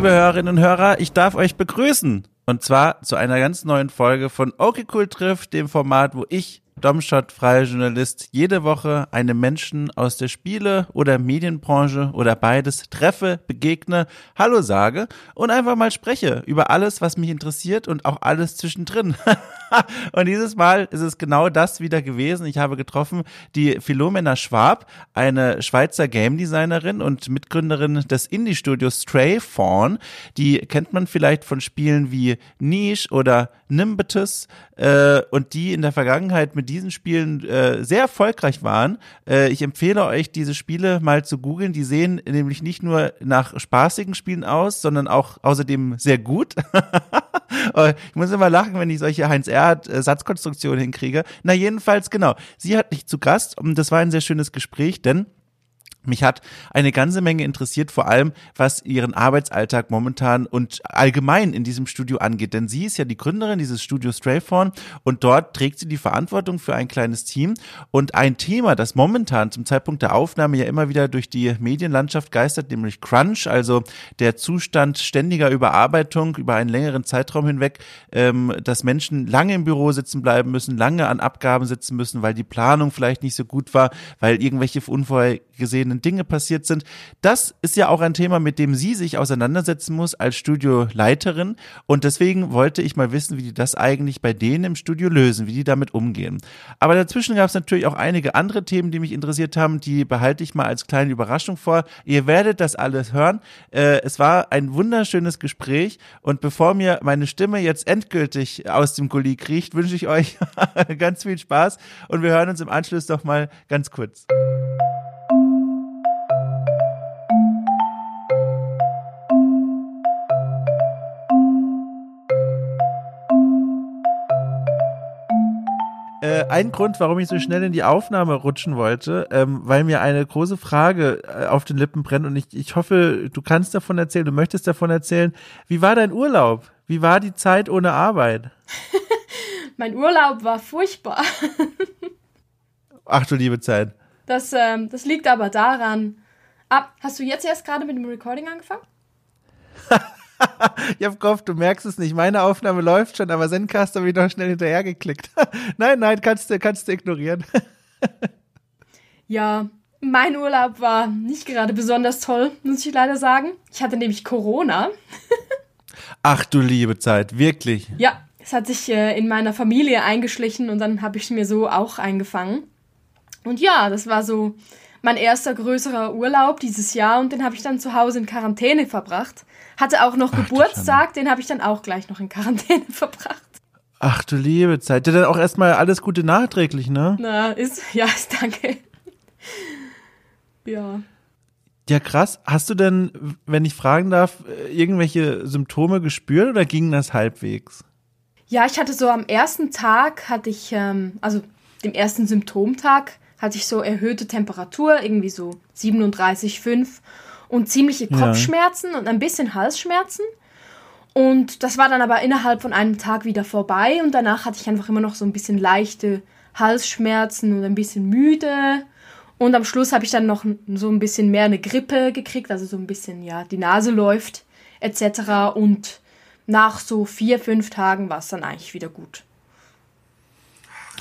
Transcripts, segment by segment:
Liebe Hörerinnen und Hörer, ich darf euch begrüßen. Und zwar zu einer ganz neuen Folge von Okay Cool trifft, dem Format, wo ich Domshot freier Journalist jede Woche einem Menschen aus der Spiele- oder Medienbranche oder beides treffe, begegne, Hallo sage und einfach mal spreche über alles, was mich interessiert und auch alles zwischendrin. und dieses Mal ist es genau das wieder gewesen. Ich habe getroffen die Philomena Schwab, eine Schweizer Game Designerin und Mitgründerin des Indie-Studios Stray Fawn. Die kennt man vielleicht von Spielen wie Niche oder Nimbetus äh, und die in der Vergangenheit mit diesen Spielen äh, sehr erfolgreich waren. Äh, ich empfehle euch, diese Spiele mal zu googeln. Die sehen nämlich nicht nur nach spaßigen Spielen aus, sondern auch außerdem sehr gut. ich muss immer lachen, wenn ich solche Heinz Äh, Satzkonstruktionen hinkriege. Na jedenfalls genau. Sie hat mich zu Gast und das war ein sehr schönes Gespräch, denn mich hat eine ganze Menge interessiert, vor allem was ihren Arbeitsalltag momentan und allgemein in diesem Studio angeht. Denn sie ist ja die Gründerin dieses Studios Straythorn und dort trägt sie die Verantwortung für ein kleines Team. Und ein Thema, das momentan zum Zeitpunkt der Aufnahme ja immer wieder durch die Medienlandschaft geistert, nämlich Crunch, also der Zustand ständiger Überarbeitung über einen längeren Zeitraum hinweg, ähm, dass Menschen lange im Büro sitzen bleiben müssen, lange an Abgaben sitzen müssen, weil die Planung vielleicht nicht so gut war, weil irgendwelche unvorhergesehenen verschiedenen Dinge passiert sind. Das ist ja auch ein Thema, mit dem sie sich auseinandersetzen muss als Studioleiterin. Und deswegen wollte ich mal wissen, wie die das eigentlich bei denen im Studio lösen, wie die damit umgehen. Aber dazwischen gab es natürlich auch einige andere Themen, die mich interessiert haben. Die behalte ich mal als kleine Überraschung vor. Ihr werdet das alles hören. Äh, es war ein wunderschönes Gespräch. Und bevor mir meine Stimme jetzt endgültig aus dem Gully kriecht, wünsche ich euch ganz viel Spaß. Und wir hören uns im Anschluss doch mal ganz kurz. Äh, ein Grund, warum ich so schnell in die Aufnahme rutschen wollte, ähm, weil mir eine große Frage äh, auf den Lippen brennt und ich, ich hoffe, du kannst davon erzählen, du möchtest davon erzählen. Wie war dein Urlaub? Wie war die Zeit ohne Arbeit? mein Urlaub war furchtbar. Ach du liebe Zeit. Das, ähm, das liegt aber daran. Ah, hast du jetzt erst gerade mit dem Recording angefangen? ich hab gehofft, du merkst es nicht. Meine Aufnahme läuft schon, aber Zencast habe ich noch schnell hinterher geklickt. nein, nein, kannst du, kannst du ignorieren. ja, mein Urlaub war nicht gerade besonders toll, muss ich leider sagen. Ich hatte nämlich Corona. Ach du liebe Zeit, wirklich? Ja, es hat sich äh, in meiner Familie eingeschlichen und dann habe ich es mir so auch eingefangen. Und ja, das war so mein erster größerer Urlaub dieses Jahr und den habe ich dann zu Hause in Quarantäne verbracht. Hatte auch noch Ach, Geburtstag, den habe ich dann auch gleich noch in Quarantäne verbracht. Ach du liebe Zeit. Ja, dann auch erstmal alles Gute nachträglich, ne? Na, ist, ja, ist danke. ja. Ja, krass. Hast du denn, wenn ich fragen darf, irgendwelche Symptome gespürt oder ging das halbwegs? Ja, ich hatte so am ersten Tag, hatte ich, ähm, also dem ersten Symptomtag, hatte ich so erhöhte Temperatur, irgendwie so 37,5 und ziemliche Kopfschmerzen ja. und ein bisschen Halsschmerzen. Und das war dann aber innerhalb von einem Tag wieder vorbei und danach hatte ich einfach immer noch so ein bisschen leichte Halsschmerzen und ein bisschen müde. Und am Schluss habe ich dann noch so ein bisschen mehr eine Grippe gekriegt, also so ein bisschen, ja, die Nase läuft etc. Und nach so vier, fünf Tagen war es dann eigentlich wieder gut.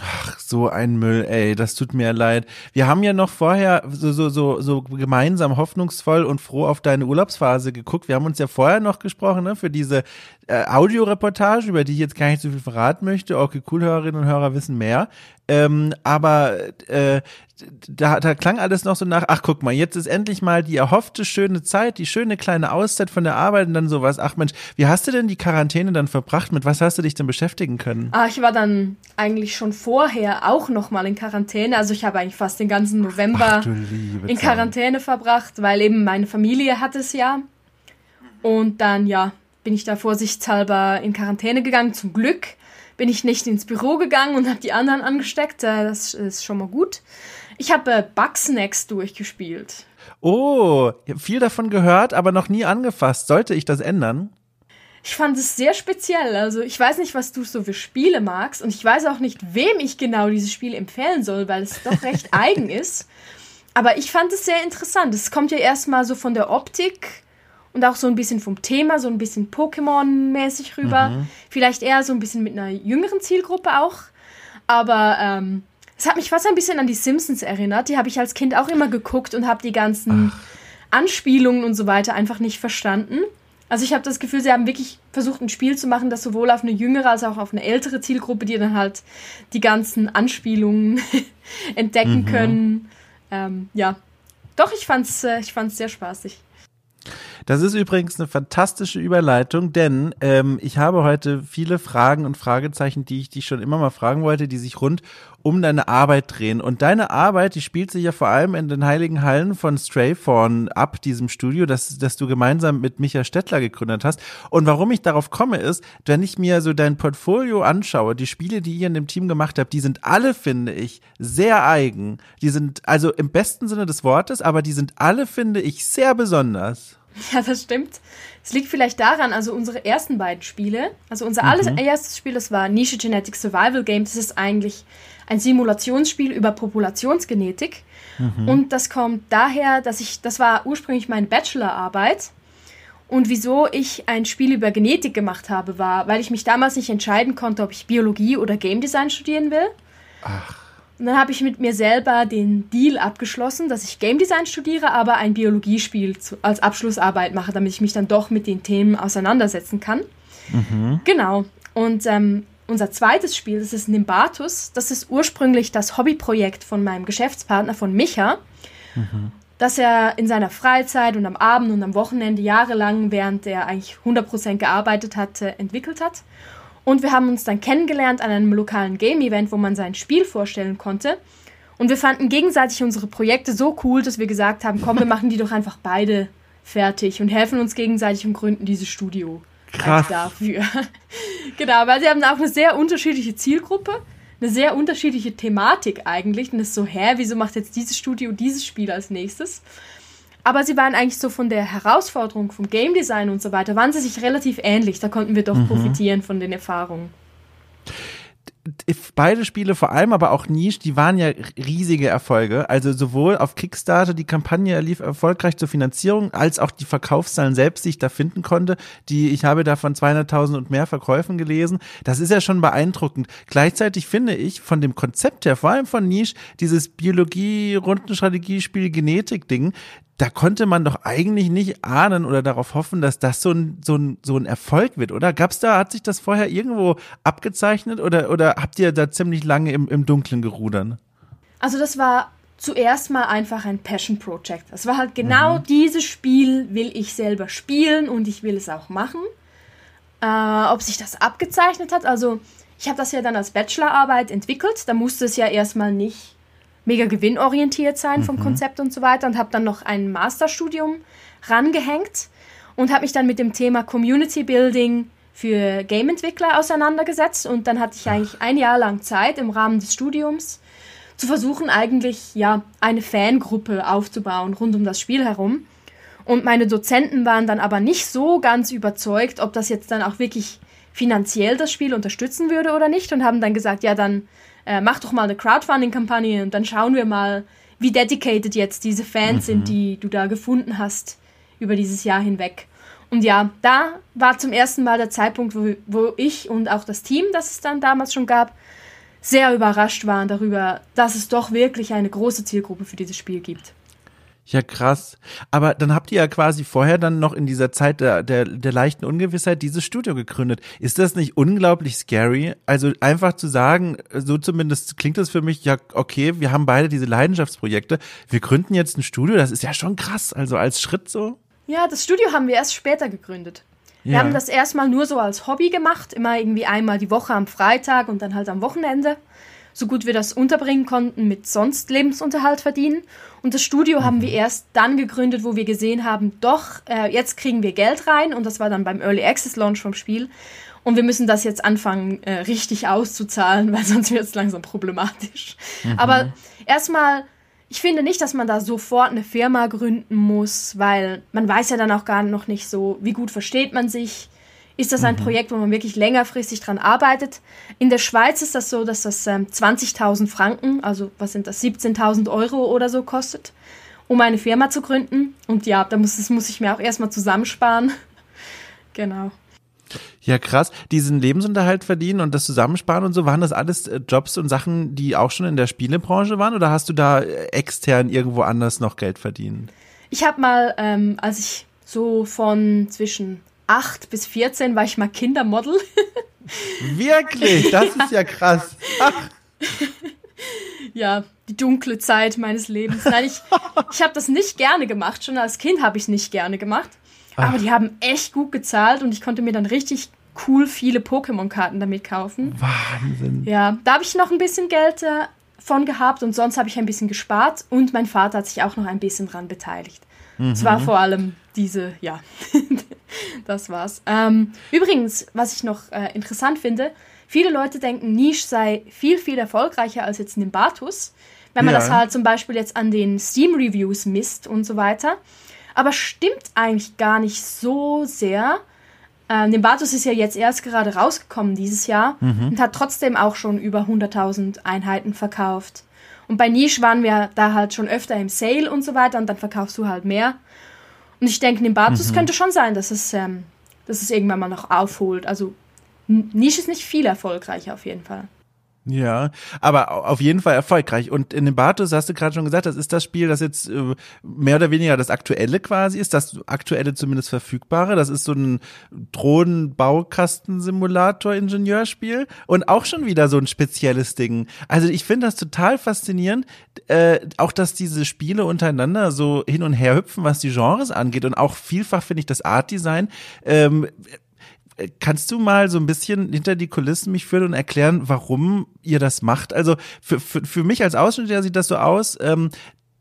Ach, so ein Müll, ey, das tut mir leid. Wir haben ja noch vorher so, so, so, so gemeinsam hoffnungsvoll und froh auf deine Urlaubsphase geguckt. Wir haben uns ja vorher noch gesprochen, ne, für diese äh, Audioreportage, über die ich jetzt gar nicht so viel verraten möchte. Okay, cool, Hörerinnen und Hörer wissen mehr. Ähm, aber äh, da, da klang alles noch so nach, ach guck mal, jetzt ist endlich mal die erhoffte schöne Zeit, die schöne kleine Auszeit von der Arbeit und dann sowas. Ach Mensch, wie hast du denn die Quarantäne dann verbracht? Mit was hast du dich denn beschäftigen können? Ah, ich war dann eigentlich schon vorher auch noch mal in Quarantäne. Also ich habe eigentlich fast den ganzen November in Quarantäne verbracht, weil eben meine Familie hat es ja. Und dann, ja, bin ich da vorsichtshalber in Quarantäne gegangen. Zum Glück bin ich nicht ins Büro gegangen und habe die anderen angesteckt. Äh, das ist schon mal gut. Ich habe äh, Bugsnacks durchgespielt. Oh, viel davon gehört, aber noch nie angefasst. Sollte ich das ändern? Ich fand es sehr speziell. Also ich weiß nicht, was du so für Spiele magst und ich weiß auch nicht, wem ich genau dieses Spiel empfehlen soll, weil es doch recht eigen ist. Aber ich fand es sehr interessant. Es kommt ja erstmal so von der Optik und auch so ein bisschen vom Thema, so ein bisschen Pokémon-mäßig rüber. Mhm. Vielleicht eher so ein bisschen mit einer jüngeren Zielgruppe auch. Aber ähm, es hat mich fast ein bisschen an die Simpsons erinnert. Die habe ich als Kind auch immer geguckt und habe die ganzen Ach. Anspielungen und so weiter einfach nicht verstanden. Also ich habe das Gefühl, sie haben wirklich versucht, ein Spiel zu machen, das sowohl auf eine jüngere als auch auf eine ältere Zielgruppe, die dann halt die ganzen Anspielungen entdecken mhm. können. Ähm, ja, doch, ich fand's, äh, ich fand's sehr spaßig. Das ist übrigens eine fantastische Überleitung, denn ähm, ich habe heute viele Fragen und Fragezeichen, die ich dich schon immer mal fragen wollte, die sich rund um deine Arbeit drehen. Und deine Arbeit, die spielt sich ja vor allem in den heiligen Hallen von Straythorn ab, diesem Studio, das, das du gemeinsam mit Micha Stettler gegründet hast. Und warum ich darauf komme, ist, wenn ich mir so dein Portfolio anschaue, die Spiele, die ihr in dem Team gemacht habt, die sind alle, finde ich, sehr eigen. Die sind also im besten Sinne des Wortes, aber die sind alle, finde ich, sehr besonders. Ja, das stimmt. Es liegt vielleicht daran, also unsere ersten beiden Spiele, also unser mhm. allererstes Spiel, das war Nische Genetic Survival Game, das ist eigentlich ein Simulationsspiel über Populationsgenetik. Mhm. Und das kommt daher, dass ich, das war ursprünglich meine Bachelorarbeit. Und wieso ich ein Spiel über Genetik gemacht habe, war, weil ich mich damals nicht entscheiden konnte, ob ich Biologie oder Game Design studieren will. Ach. Und dann habe ich mit mir selber den Deal abgeschlossen, dass ich Game Design studiere, aber ein Biologiespiel als Abschlussarbeit mache, damit ich mich dann doch mit den Themen auseinandersetzen kann. Mhm. Genau. Und ähm, unser zweites Spiel, das ist Nimbatus. Das ist ursprünglich das Hobbyprojekt von meinem Geschäftspartner, von Micha, mhm. das er in seiner Freizeit und am Abend und am Wochenende jahrelang, während er eigentlich 100% gearbeitet hatte, entwickelt hat. Und wir haben uns dann kennengelernt an einem lokalen Game-Event, wo man sein Spiel vorstellen konnte. Und wir fanden gegenseitig unsere Projekte so cool, dass wir gesagt haben, komm, wir machen die doch einfach beide fertig und helfen uns gegenseitig und gründen dieses Studio. Krass. Dafür. genau, weil sie haben auch eine sehr unterschiedliche Zielgruppe, eine sehr unterschiedliche Thematik eigentlich. Und das ist so, hä, wieso macht jetzt dieses Studio dieses Spiel als nächstes? Aber sie waren eigentlich so von der Herausforderung vom Game Design und so weiter, waren sie sich relativ ähnlich. Da konnten wir doch mhm. profitieren von den Erfahrungen beide Spiele, vor allem aber auch Niche, die waren ja riesige Erfolge. Also sowohl auf Kickstarter, die Kampagne lief erfolgreich zur Finanzierung, als auch die Verkaufszahlen selbst, die ich da finden konnte. Die, ich habe davon 200.000 und mehr Verkäufen gelesen. Das ist ja schon beeindruckend. Gleichzeitig finde ich von dem Konzept her, vor allem von Niche, dieses Biologie-Rundenstrategiespiel Genetik-Ding, da konnte man doch eigentlich nicht ahnen oder darauf hoffen, dass das so ein, so ein, so ein Erfolg wird, oder? Gab's da, hat sich das vorher irgendwo abgezeichnet oder, oder habt ihr da ziemlich lange im, im Dunkeln gerudern? Also das war zuerst mal einfach ein Passion Project. Das war halt genau mhm. dieses Spiel will ich selber spielen und ich will es auch machen. Äh, ob sich das abgezeichnet hat, also ich habe das ja dann als Bachelorarbeit entwickelt, da musste es ja erstmal nicht mega gewinnorientiert sein vom mhm. Konzept und so weiter und habe dann noch ein Masterstudium rangehängt und habe mich dann mit dem Thema Community Building für Game-Entwickler auseinandergesetzt und dann hatte ich eigentlich ein Jahr lang Zeit im Rahmen des Studiums zu versuchen, eigentlich ja eine Fangruppe aufzubauen rund um das Spiel herum. Und meine Dozenten waren dann aber nicht so ganz überzeugt, ob das jetzt dann auch wirklich finanziell das Spiel unterstützen würde oder nicht und haben dann gesagt, ja, dann äh, mach doch mal eine Crowdfunding-Kampagne und dann schauen wir mal, wie dedicated jetzt diese Fans mhm. sind, die du da gefunden hast über dieses Jahr hinweg. Und ja, da war zum ersten Mal der Zeitpunkt, wo, wo ich und auch das Team, das es dann damals schon gab, sehr überrascht waren darüber, dass es doch wirklich eine große Zielgruppe für dieses Spiel gibt. Ja, krass. Aber dann habt ihr ja quasi vorher dann noch in dieser Zeit der, der, der leichten Ungewissheit dieses Studio gegründet. Ist das nicht unglaublich scary? Also einfach zu sagen, so zumindest klingt das für mich, ja, okay, wir haben beide diese Leidenschaftsprojekte. Wir gründen jetzt ein Studio, das ist ja schon krass. Also als Schritt so. Ja, das Studio haben wir erst später gegründet. Wir ja. haben das erstmal nur so als Hobby gemacht, immer irgendwie einmal die Woche am Freitag und dann halt am Wochenende so gut wir das unterbringen konnten, mit sonst Lebensunterhalt verdienen. Und das Studio mhm. haben wir erst dann gegründet, wo wir gesehen haben, doch, äh, jetzt kriegen wir Geld rein. Und das war dann beim Early Access Launch vom Spiel. Und wir müssen das jetzt anfangen, äh, richtig auszuzahlen, weil sonst wird es langsam problematisch. Mhm. Aber erstmal, ich finde nicht, dass man da sofort eine Firma gründen muss, weil man weiß ja dann auch gar noch nicht so, wie gut versteht man sich ist das ein mhm. Projekt, wo man wirklich längerfristig dran arbeitet. In der Schweiz ist das so, dass das ähm, 20.000 Franken, also was sind das, 17.000 Euro oder so kostet. um eine Firma zu gründen. Und ja, da muss, das muss ich mir auch erstmal zusammensparen. genau. Ja, krass. Diesen Lebensunterhalt verdienen und das Zusammensparen und so, waren das alles äh, Jobs und Sachen, die auch schon in der Spielebranche waren oder hast du da äh, extern irgendwo anders noch Geld verdient? Ich habe mal, ähm, als ich so von zwischen 8 bis 14 war ich mal Kindermodel. Wirklich? Das ist ja krass. Ach. Ja, die dunkle Zeit meines Lebens. Nein, ich, ich habe das nicht gerne gemacht. Schon als Kind habe ich es nicht gerne gemacht. Aber die haben echt gut gezahlt und ich konnte mir dann richtig cool viele Pokémon-Karten damit kaufen. Wahnsinn. Ja, da habe ich noch ein bisschen Geld äh, von gehabt und sonst habe ich ein bisschen gespart und mein Vater hat sich auch noch ein bisschen dran beteiligt. Es war vor allem diese, ja, das war's. Ähm, übrigens, was ich noch äh, interessant finde, viele Leute denken, Niche sei viel, viel erfolgreicher als jetzt Nimbatus, wenn man Ja. das halt zum Beispiel jetzt an den Steam-Reviews misst und so weiter. Aber stimmt eigentlich gar nicht so sehr. Ähm, Nimbatus ist ja jetzt erst gerade rausgekommen dieses Jahr und hat trotzdem auch schon über 100.000 Einheiten verkauft. Und bei Niche waren wir da halt schon öfter im Sale und so weiter und dann verkaufst du halt mehr. Und ich denke, Nimbatus könnte schon sein, dass es, ähm, dass es irgendwann mal noch aufholt. Also Niche ist nicht viel erfolgreicher auf jeden Fall. Ja, aber au- auf jeden Fall erfolgreich. Und in dem Batus hast du gerade schon gesagt, das ist das Spiel, das jetzt äh, mehr oder weniger das aktuelle quasi ist, das aktuelle zumindest verfügbare. Das ist so ein Drohnen-Baukastensimulator-Ingenieurspiel und auch schon wieder so ein spezielles Ding. Also ich finde das total faszinierend, äh, auch dass diese Spiele untereinander so hin und her hüpfen, was die Genres angeht und auch vielfach finde ich das Art-Design. Ähm, Kannst du mal so ein bisschen hinter die Kulissen mich führen und erklären, warum ihr das macht? Also für, für, für mich als Ausschnitt sieht das so aus, ähm,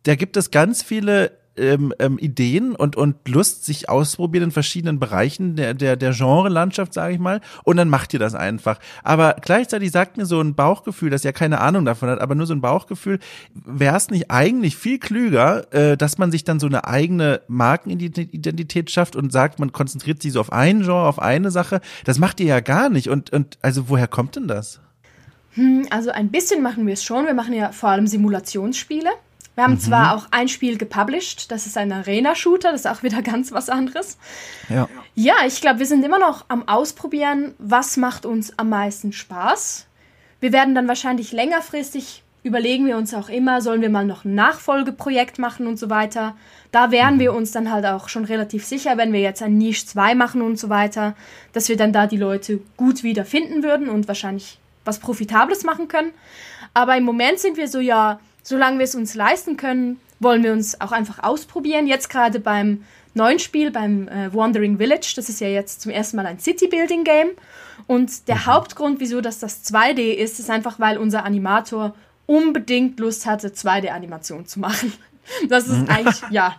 da gibt es ganz viele ähm, ähm, Ideen und, und Lust, sich ausprobieren in verschiedenen Bereichen der, der, der Genre-Landschaft, sage ich mal, und dann macht ihr das einfach. Aber gleichzeitig sagt mir so ein Bauchgefühl, das ja keine Ahnung davon hat, aber nur so ein Bauchgefühl, wäre es nicht eigentlich viel klüger, äh, dass man sich dann so eine eigene Markenidentität schafft und sagt, man konzentriert sich so auf ein Genre, auf eine Sache. Das macht ihr ja gar nicht. Und, und also woher kommt denn das? Also ein bisschen machen wir es schon. Wir machen ja vor allem Simulationsspiele. Wir haben zwar auch ein Spiel gepublished, das ist ein Arena-Shooter, das ist auch wieder ganz was anderes. Ja. Ja, ich glaube, wir sind immer noch am Ausprobieren, was macht uns am meisten Spaß. Wir werden dann wahrscheinlich längerfristig überlegen wir uns auch immer, sollen wir mal noch ein Nachfolgeprojekt machen und so weiter. Da wären wir uns dann halt auch schon relativ sicher, wenn wir jetzt ein Niche 2 machen und so weiter, dass wir dann da die Leute gut wieder finden würden und wahrscheinlich was Profitables machen können. Aber im Moment sind wir so, ja, solange wir es uns leisten können, wollen wir uns auch einfach ausprobieren. Jetzt gerade beim neuen Spiel, beim äh, Wandering Village, das ist ja jetzt zum ersten Mal ein City-Building-Game. Und der Hauptgrund, wieso das das 2D ist, ist einfach, weil unser Animator unbedingt Lust hatte, 2D-Animation zu machen. Das ist eigentlich, ja.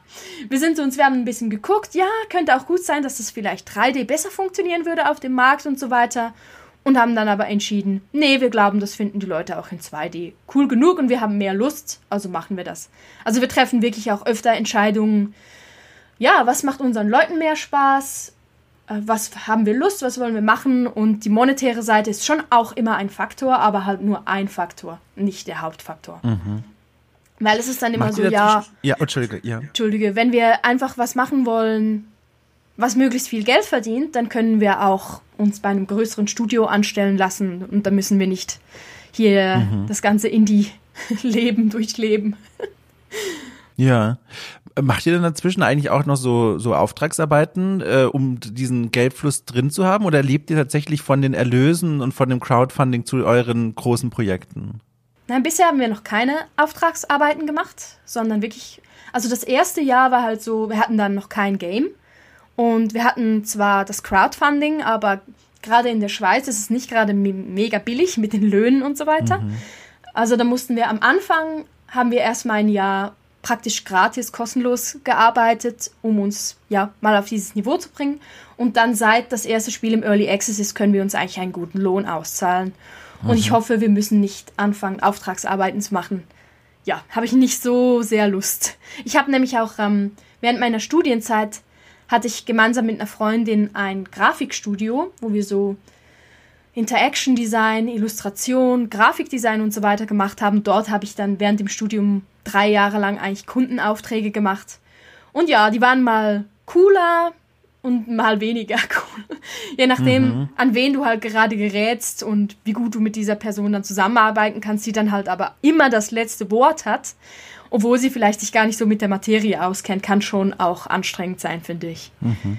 Wir sind uns, wir haben ein bisschen geguckt, ja, könnte auch gut sein, dass das vielleicht 3D besser funktionieren würde auf dem Markt und so weiter. Und haben dann aber entschieden, nee, wir glauben, das finden die Leute auch in 2D cool genug und wir haben mehr Lust, also machen wir das. Also wir treffen wirklich auch öfter Entscheidungen, ja, was macht unseren Leuten mehr Spaß, äh, was haben wir Lust, was wollen wir machen und die monetäre Seite ist schon auch immer ein Faktor, aber halt nur ein Faktor, nicht der Hauptfaktor. Weil es ist dann immer Macht so, ja, Ja, Entschuldige, ja. Entschuldige, wenn wir einfach was machen wollen, was möglichst viel Geld verdient, dann können wir auch uns bei einem größeren Studio anstellen lassen und dann müssen wir nicht hier das ganze Indie-Leben durchleben. Ja. Macht ihr denn dazwischen eigentlich auch noch so, so Auftragsarbeiten, äh, um diesen Geldfluss drin zu haben? Oder lebt ihr tatsächlich von den Erlösen und von dem Crowdfunding zu euren großen Projekten? Nein, bisher haben wir noch keine Auftragsarbeiten gemacht, sondern wirklich, also das erste Jahr war halt so, wir hatten dann noch kein Game und wir hatten zwar das Crowdfunding, aber gerade in der Schweiz ist es nicht gerade me- mega billig mit den Löhnen und so weiter. Also da mussten wir am Anfang, haben wir erstmal ein Jahr praktisch gratis, kostenlos gearbeitet, um uns ja mal auf dieses Niveau zu bringen. Und dann seit das erste Spiel im Early Access ist, können wir uns eigentlich einen guten Lohn auszahlen. Und ich hoffe, wir müssen nicht anfangen, Auftragsarbeiten zu machen. Ja, habe ich nicht so sehr Lust. Ich habe nämlich auch ähm, während meiner Studienzeit hatte ich gemeinsam mit einer Freundin ein Grafikstudio, wo wir so Interaction Design, Illustration, Grafikdesign und so weiter gemacht haben. Dort habe ich dann während dem Studium drei Jahre lang eigentlich Kundenaufträge gemacht. Und ja, die waren mal cooler und mal weniger cool. Je nachdem, mhm. an wen du halt gerade gerätst und wie gut du mit dieser Person dann zusammenarbeiten kannst, die dann halt aber immer das letzte Wort hat, obwohl sie vielleicht sich gar nicht so mit der Materie auskennt, kann schon auch anstrengend sein, finde ich. Mhm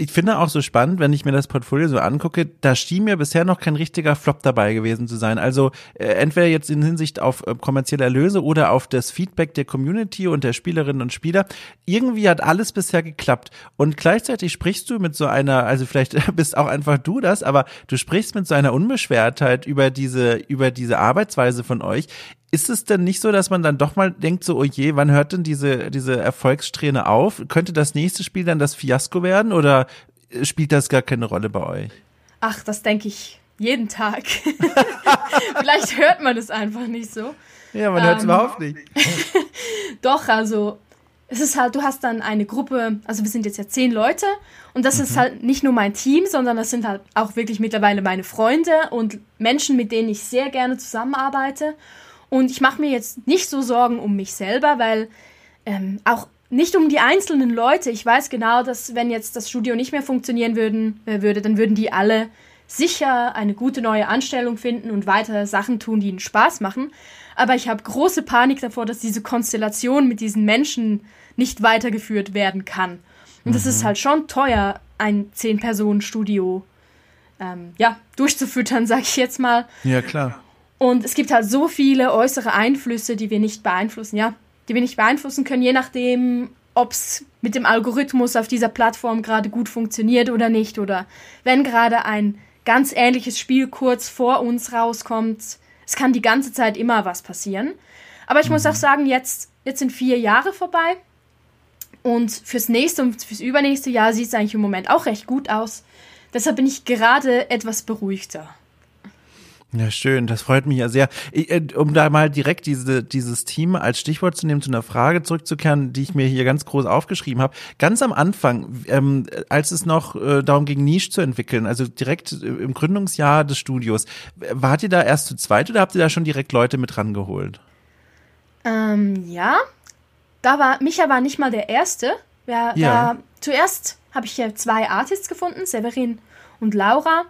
ich finde auch so spannend, wenn ich mir das Portfolio so angucke, da schien mir bisher noch kein richtiger Flop dabei gewesen zu sein. Also äh, entweder jetzt in Hinsicht auf äh, kommerzielle Erlöse oder auf das Feedback der Community und der Spielerinnen und Spieler. Irgendwie hat alles bisher geklappt. Und gleichzeitig sprichst du mit so einer, also vielleicht bist auch einfach du das, aber du sprichst mit so einer Unbeschwertheit über diese, über diese Arbeitsweise von euch ist es denn nicht so, dass man dann doch mal denkt, so, oh je, wann hört denn diese, diese Erfolgssträhne auf? Könnte das nächste Spiel dann das Fiasko werden oder spielt das gar keine Rolle bei euch? Ach, das denke ich jeden Tag. Vielleicht hört man es einfach nicht so. Ja, man hört es ähm, überhaupt nicht. doch, also es ist halt, du hast dann eine Gruppe, also wir sind jetzt ja zehn Leute und das mhm. ist halt nicht nur mein Team, sondern das sind halt auch wirklich mittlerweile meine Freunde und Menschen, mit denen ich sehr gerne zusammenarbeite. Und ich mache mir jetzt nicht so Sorgen um mich selber, weil ähm, auch nicht um die einzelnen Leute. Ich weiß genau, dass wenn jetzt das Studio nicht mehr funktionieren würden, äh, würde, dann würden die alle sicher eine gute neue Anstellung finden und weiter Sachen tun, die ihnen Spaß machen. Aber ich habe große Panik davor, dass diese Konstellation mit diesen Menschen nicht weitergeführt werden kann. Und es mhm. ist halt schon teuer, ein Zehn-Personen-Studio ähm, ja, durchzufüttern, sag ich jetzt mal. Ja, klar. Und es gibt halt so viele äußere Einflüsse, die wir nicht beeinflussen, ja, die wir nicht beeinflussen können, je nachdem, ob es mit dem Algorithmus auf dieser Plattform gerade gut funktioniert oder nicht. Oder wenn gerade ein ganz ähnliches Spiel kurz vor uns rauskommt. Es kann die ganze Zeit immer was passieren. Aber ich mhm. muss auch sagen, jetzt, jetzt sind vier Jahre vorbei. Und fürs nächste und fürs übernächste Jahr sieht es eigentlich im Moment auch recht gut aus. Deshalb bin ich gerade etwas beruhigter. Ja, schön, das freut mich ja sehr. Äh, um da mal direkt diese, dieses Team als Stichwort zu nehmen, zu einer Frage zurückzukehren, die ich mir hier ganz groß aufgeschrieben habe. Ganz am Anfang, ähm, als es noch äh, darum ging, Niche zu entwickeln, also direkt äh, im Gründungsjahr des Studios, wart ihr da erst zu zweit oder habt ihr da schon direkt Leute mit rangeholt? Ähm, ja, da war, Micha war nicht mal der Erste. Ja, ja. Da, zuerst habe ich ja zwei Artists gefunden, Severin und Laura.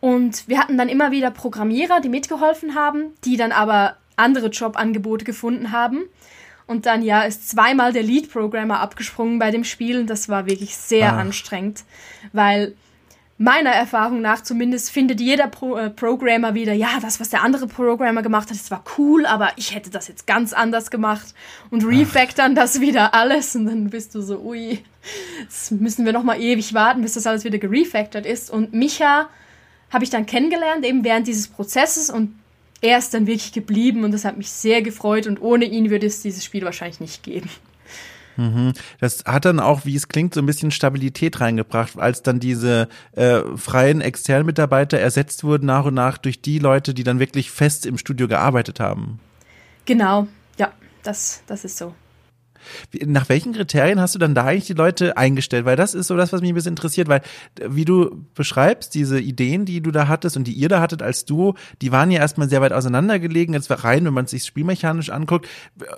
Und wir hatten dann immer wieder Programmierer, die mitgeholfen haben, die dann aber andere Jobangebote gefunden haben. Und dann ja ist zweimal der Lead-Programmer abgesprungen bei dem Spiel und das war wirklich sehr ah. anstrengend, weil meiner Erfahrung nach zumindest findet jeder Pro äh, Programmer wieder, ja, das, was der andere Programmer gemacht hat, das war cool, aber ich hätte das jetzt ganz anders gemacht. Und refactoren das wieder alles. Und dann bist du so, ui, jetzt müssen wir noch mal ewig warten, bis das alles wieder gerefactored ist. Und Micha habe ich dann kennengelernt, eben während dieses Prozesses und er ist dann wirklich geblieben und das hat mich sehr gefreut und ohne ihn würde es dieses Spiel wahrscheinlich nicht geben. Mhm. Das hat dann auch, wie es klingt, so ein bisschen Stabilität reingebracht, als dann diese äh, freien externen Mitarbeiter ersetzt wurden nach und nach durch die Leute, die dann wirklich fest im Studio gearbeitet haben. Genau, ja, das, das ist so. Nach welchen Kriterien hast du dann da eigentlich die Leute eingestellt? Weil das ist so das, was mich ein bisschen interessiert, weil wie du beschreibst, diese Ideen, die du da hattest und die ihr da hattet als Duo, die waren ja erstmal sehr weit auseinandergelegen, jetzt rein, wenn man sich spielmechanisch anguckt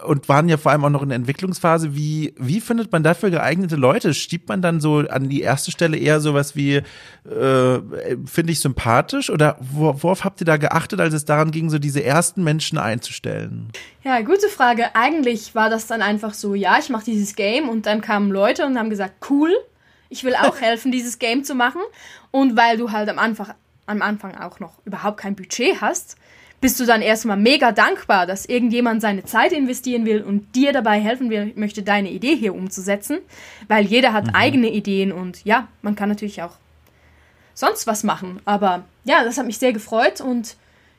und waren ja vor allem auch noch in der Entwicklungsphase. Wie, wie findet man dafür geeignete Leute? Stiebt man dann so an die erste Stelle eher sowas wie, äh, finde ich sympathisch oder worauf habt ihr da geachtet, als es daran ging, so diese ersten Menschen einzustellen? Ja, gute Frage. Eigentlich war das dann einfach so, ja, ich mache dieses Game und dann kamen Leute und haben gesagt, cool, ich will auch helfen, dieses Game zu machen. Und weil du halt am Anfang, am Anfang auch noch überhaupt kein Budget hast, bist du dann erstmal mega dankbar, dass irgendjemand seine Zeit investieren will und dir dabei helfen will, möchte deine Idee hier umzusetzen, weil jeder hat mhm. eigene Ideen und ja, man kann natürlich auch sonst was machen. Aber ja, das hat mich sehr gefreut und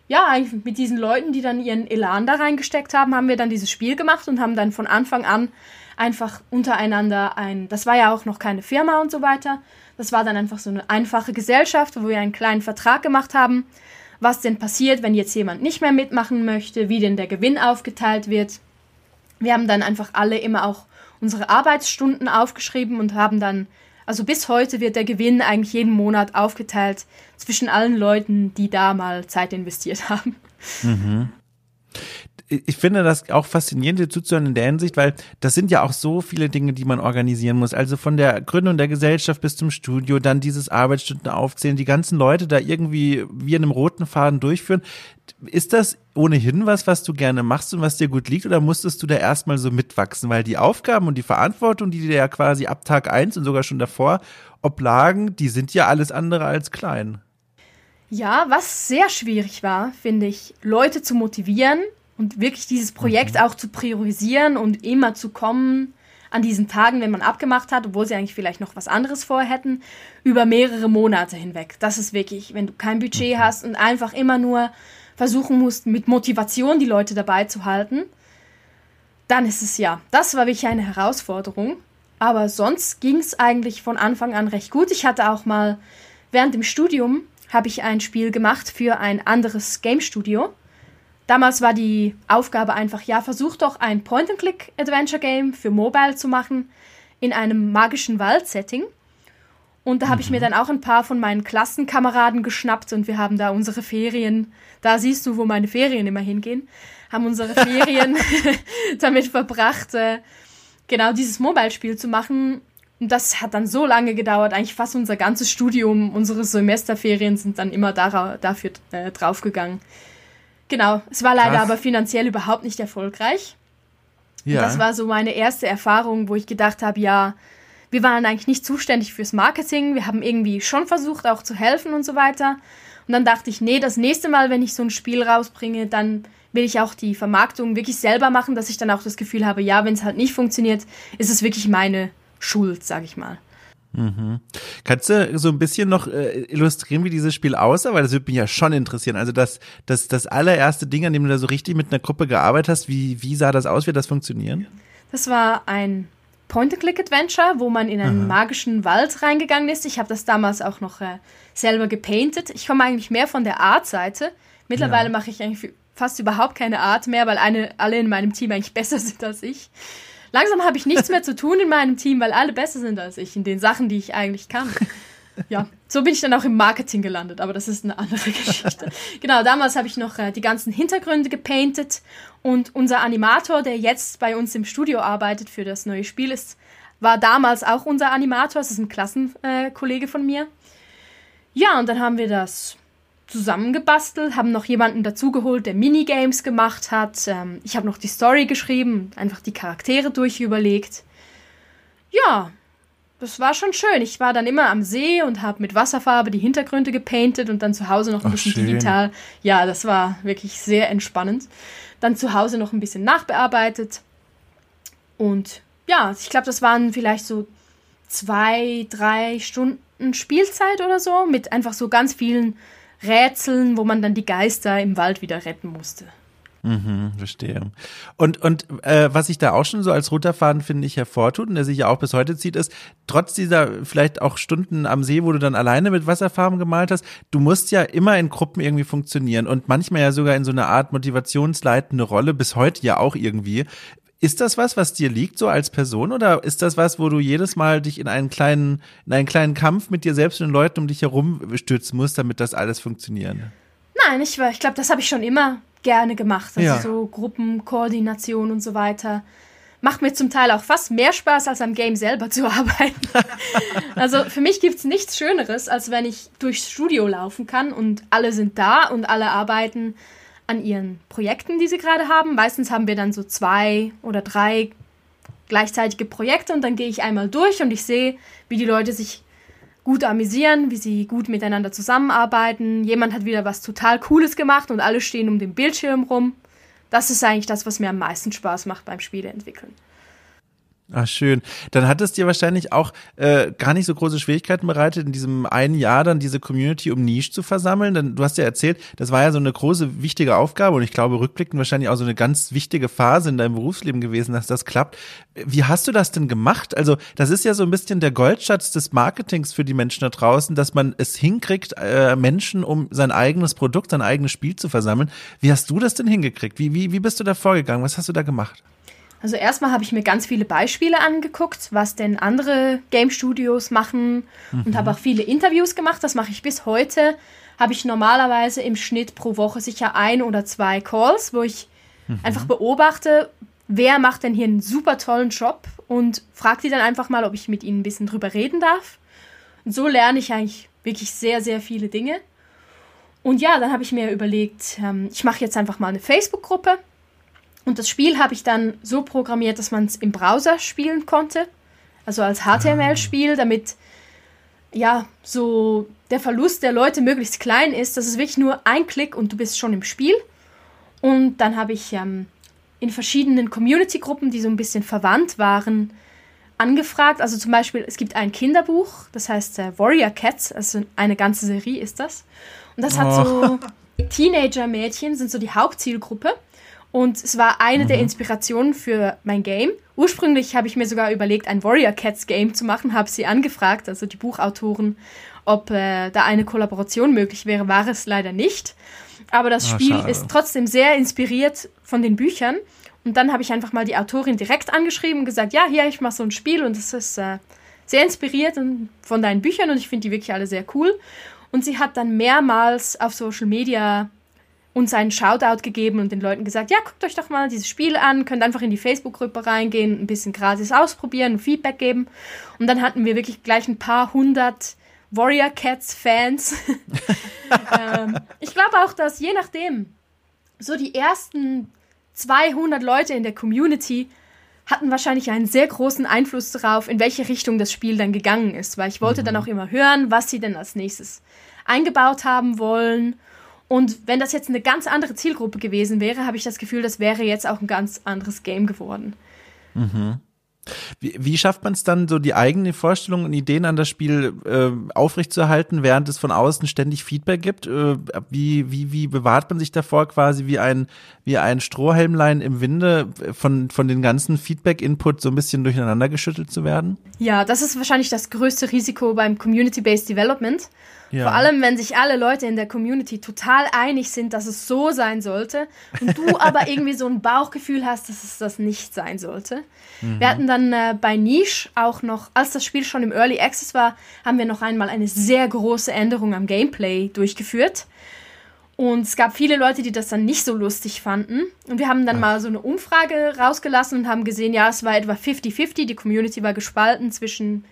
ja, mit diesen Leuten, die dann ihren Elan da reingesteckt haben, haben wir dann dieses Spiel gemacht und haben dann von Anfang an einfach untereinander ein, das war ja auch noch keine Firma und so weiter, das war dann einfach so eine einfache Gesellschaft, wo wir einen kleinen Vertrag gemacht haben, was denn passiert, wenn jetzt jemand nicht mehr mitmachen möchte, wie denn der Gewinn aufgeteilt wird. Wir haben dann einfach alle immer auch unsere Arbeitsstunden aufgeschrieben und haben dann also bis heute wird der Gewinn eigentlich jeden Monat aufgeteilt zwischen allen Leuten, die da mal Zeit investiert haben. Mhm. Ich finde das auch faszinierend, dir zuzuhören in der Hinsicht, weil das sind ja auch so viele Dinge, die man organisieren muss. Also von der Gründung der Gesellschaft bis zum Studio, dann dieses Arbeitsstunden aufzählen, die ganzen Leute da irgendwie wie in einem roten Faden durchführen. Ist das ohnehin was, was du gerne machst und was dir gut liegt, oder musstest du da erstmal so mitwachsen? Weil die Aufgaben und die Verantwortung, die dir ja quasi ab Tag eins und sogar schon davor oblagen, die sind ja alles andere als klein. Ja, was sehr schwierig war, finde ich, Leute zu motivieren und wirklich dieses Projekt mhm. auch zu priorisieren und immer zu kommen an diesen Tagen, wenn man abgemacht hat, obwohl sie eigentlich vielleicht noch was anderes vorher hätten, über mehrere Monate hinweg. Das ist wirklich, wenn du kein Budget mhm. hast und einfach immer nur versuchen musst, mit Motivation die Leute dabei zu halten, dann ist es ja, das war wirklich eine Herausforderung. Aber sonst ging es eigentlich von Anfang an recht gut. Ich hatte auch mal während dem Studium habe ich ein Spiel gemacht für ein anderes Game Studio. Damals war die Aufgabe einfach, ja, versuch doch ein Point-and-Click-Adventure-Game für Mobile zu machen in einem magischen Wald-Setting. Und da habe ich mir mhm. dann auch ein paar von meinen Klassenkameraden geschnappt und wir haben da unsere Ferien, da siehst du, wo meine Ferien immer hingehen, haben unsere Ferien damit verbracht, äh, genau dieses Mobile-Spiel zu machen und das hat dann so lange gedauert, eigentlich fast unser ganzes Studium, unsere Semesterferien sind dann immer da, dafür äh, draufgegangen. Genau, es war leider Krass. aber finanziell überhaupt nicht erfolgreich. Ja. Und das war so meine erste Erfahrung, wo ich gedacht habe, ja, wir waren eigentlich nicht zuständig fürs Marketing, wir haben irgendwie schon versucht auch zu helfen und so weiter. Und dann dachte ich, nee, das nächste Mal, wenn ich so ein Spiel rausbringe, dann will ich auch die Vermarktung wirklich selber machen, dass ich dann auch das Gefühl habe, ja, wenn es halt nicht funktioniert, ist es wirklich meine schuld, sag ich mal. Mhm. Kannst du so ein bisschen noch äh, illustrieren, wie dieses Spiel aussah? Weil das würde mich ja schon interessieren. Also das, das, das allererste Ding, an dem du da so richtig mit einer Gruppe gearbeitet hast, wie, wie sah das aus? Wird das funktionieren? Das war ein Point-and-Click-Adventure, wo man in einen Aha. magischen Wald reingegangen ist. Ich habe das damals auch noch äh, selber gepainted. Ich komme eigentlich mehr von der Art-Seite. Mittlerweile ja. mache ich eigentlich fast überhaupt keine Art mehr, weil eine, alle in meinem Team eigentlich besser sind als ich. Langsam habe ich nichts mehr zu tun in meinem Team, weil alle besser sind als ich in den Sachen, die ich eigentlich kann. Ja, so bin ich dann auch im Marketing gelandet, aber das ist eine andere Geschichte. genau, damals habe ich noch äh, die ganzen Hintergründe gepainted und unser Animator, der jetzt bei uns im Studio arbeitet für das neue Spiel, ist, war damals auch unser Animator. Das ist ein Klassenkollege äh, von mir. Ja, und dann haben wir das zusammengebastelt, haben noch jemanden dazugeholt, der Minigames gemacht hat. Ähm, ich habe noch die Story geschrieben, einfach die Charaktere durchüberlegt. Ja, das war schon schön. Ich war dann immer am See und habe mit Wasserfarbe die Hintergründe gepaintet und dann zu Hause noch ein Ach, bisschen schön. digital. Ja, das war wirklich sehr entspannend. Dann zu Hause noch ein bisschen nachbearbeitet. Und ja, ich glaube, das waren vielleicht so zwei, drei Stunden Spielzeit oder so mit einfach so ganz vielen Rätseln, wo man dann die Geister im Wald wieder retten musste. Mhm, verstehe. Und, und äh, was sich da auch schon so als roter Faden, finde ich, hervortut und der sich ja auch bis heute zieht, ist, trotz dieser vielleicht auch Stunden am See, wo du dann alleine mit Wasserfarben gemalt hast, du musst ja immer in Gruppen irgendwie funktionieren und manchmal ja sogar in so einer Art motivationsleitende Rolle, bis heute ja auch irgendwie. Ist das was, was dir liegt, so als Person, oder ist das was, wo du jedes Mal dich in einen kleinen, in einen kleinen Kampf mit dir selbst und den Leuten um dich herum stürzen musst, damit das alles funktioniert? Nein, ich, ich glaube, das habe ich schon immer gerne gemacht. Also ja. so Gruppenkoordination und so weiter. Macht mir zum Teil auch fast mehr Spaß, als am Game selber zu arbeiten. also für mich gibt es nichts Schöneres, als wenn ich durchs Studio laufen kann und alle sind da und alle arbeiten an ihren Projekten, die sie gerade haben. Meistens haben wir dann so zwei oder drei gleichzeitige Projekte und dann gehe ich einmal durch und ich sehe, wie die Leute sich gut amüsieren, wie sie gut miteinander zusammenarbeiten. Jemand hat wieder was total Cooles gemacht und alle stehen um den Bildschirm rum. Das ist eigentlich das, was mir am meisten Spaß macht beim Spieleentwickeln. Ach schön. Dann hat es dir wahrscheinlich auch äh, gar nicht so große Schwierigkeiten bereitet, in diesem einen Jahr dann diese Community um Niche zu versammeln. Denn du hast ja erzählt, das war ja so eine große, wichtige Aufgabe und ich glaube rückblickend wahrscheinlich auch so eine ganz wichtige Phase in deinem Berufsleben gewesen, dass das klappt. Wie hast du das denn gemacht? Also das ist ja so ein bisschen der Goldschatz des Marketings für die Menschen da draußen, dass man es hinkriegt, äh, Menschen um sein eigenes Produkt, sein eigenes Spiel zu versammeln. Wie hast du das denn hingekriegt? Wie, wie, wie bist du da vorgegangen? Was hast du da gemacht? Also erstmal habe ich mir ganz viele Beispiele angeguckt, was denn andere Game Studios machen mhm. und habe auch viele Interviews gemacht. Das mache ich bis heute. Habe ich normalerweise im Schnitt pro Woche sicher ein oder zwei Calls, wo ich mhm. einfach beobachte, wer macht denn hier einen super tollen Job und frage die dann einfach mal, ob ich mit ihnen ein bisschen drüber reden darf. Und so lerne ich eigentlich wirklich sehr, sehr viele Dinge. Und ja, dann habe ich mir überlegt, ähm, ich mache jetzt einfach mal eine Facebook-Gruppe. Und das Spiel habe ich dann so programmiert, dass man es im Browser spielen konnte. Also als HTML-Spiel, damit ja so der Verlust der Leute möglichst klein ist. Das ist wirklich nur ein Klick und du bist schon im Spiel. Und dann habe ich ähm, in verschiedenen Community-Gruppen, die so ein bisschen verwandt waren, angefragt. Also zum Beispiel, es gibt ein Kinderbuch, das heißt äh, Warrior Cats, also eine ganze Serie ist das. Und das oh. hat so oh. Teenager-Mädchen, sind so die Hauptzielgruppe. Und es war eine mhm. der Inspirationen für mein Game. Ursprünglich habe ich mir sogar überlegt, ein Warrior Cats Game zu machen, habe sie angefragt, also die Buchautoren, ob äh, da eine Kollaboration möglich wäre, war es leider nicht. Aber das oh, Spiel schade. ist trotzdem sehr inspiriert von den Büchern. Und dann habe ich einfach mal die Autorin direkt angeschrieben und gesagt, ja, hier, ich mache so ein Spiel und es ist äh, sehr inspiriert von deinen Büchern und ich finde die wirklich alle sehr cool. Und sie hat dann mehrmals auf Social Media uns einen Shoutout gegeben und den Leuten gesagt, ja, guckt euch doch mal dieses Spiel an, könnt einfach in die Facebook-Gruppe reingehen, ein bisschen gratis ausprobieren, Feedback geben. Und dann hatten wir wirklich gleich ein paar hundert Warrior Cats Fans. ähm, ich glaube auch, dass je nachdem, so die ersten 200 Leute in der Community hatten wahrscheinlich einen sehr großen Einfluss darauf, in welche Richtung das Spiel dann gegangen ist, weil ich wollte mhm. dann auch immer hören, was sie denn als nächstes eingebaut haben wollen. Und wenn das jetzt eine ganz andere Zielgruppe gewesen wäre, habe ich das Gefühl, das wäre jetzt auch ein ganz anderes Game geworden. Mhm. Wie, wie schafft man es dann, so die eigene Vorstellungen und Ideen an das Spiel äh, aufrechtzuerhalten, während es von außen ständig Feedback gibt? Äh, wie, wie, wie bewahrt man sich davor quasi wie ein, wie ein Strohhelmlein im Winde von, von den ganzen Feedback-Input so ein bisschen durcheinander geschüttelt zu werden? Ja, das ist wahrscheinlich das größte Risiko beim Community-Based Development. Ja. Vor allem, wenn sich alle Leute in der Community total einig sind, dass es so sein sollte und du aber irgendwie so ein Bauchgefühl hast, dass es das nicht sein sollte. Mhm. Wir hatten dann äh, bei Niche auch noch, als das Spiel schon im Early Access war, haben wir noch einmal eine sehr große Änderung am Gameplay durchgeführt. Und es gab viele Leute, die das dann nicht so lustig fanden. Und wir haben dann Ach. mal so eine Umfrage rausgelassen und haben gesehen, ja, es war etwa 50-50. Die Community war gespalten zwischen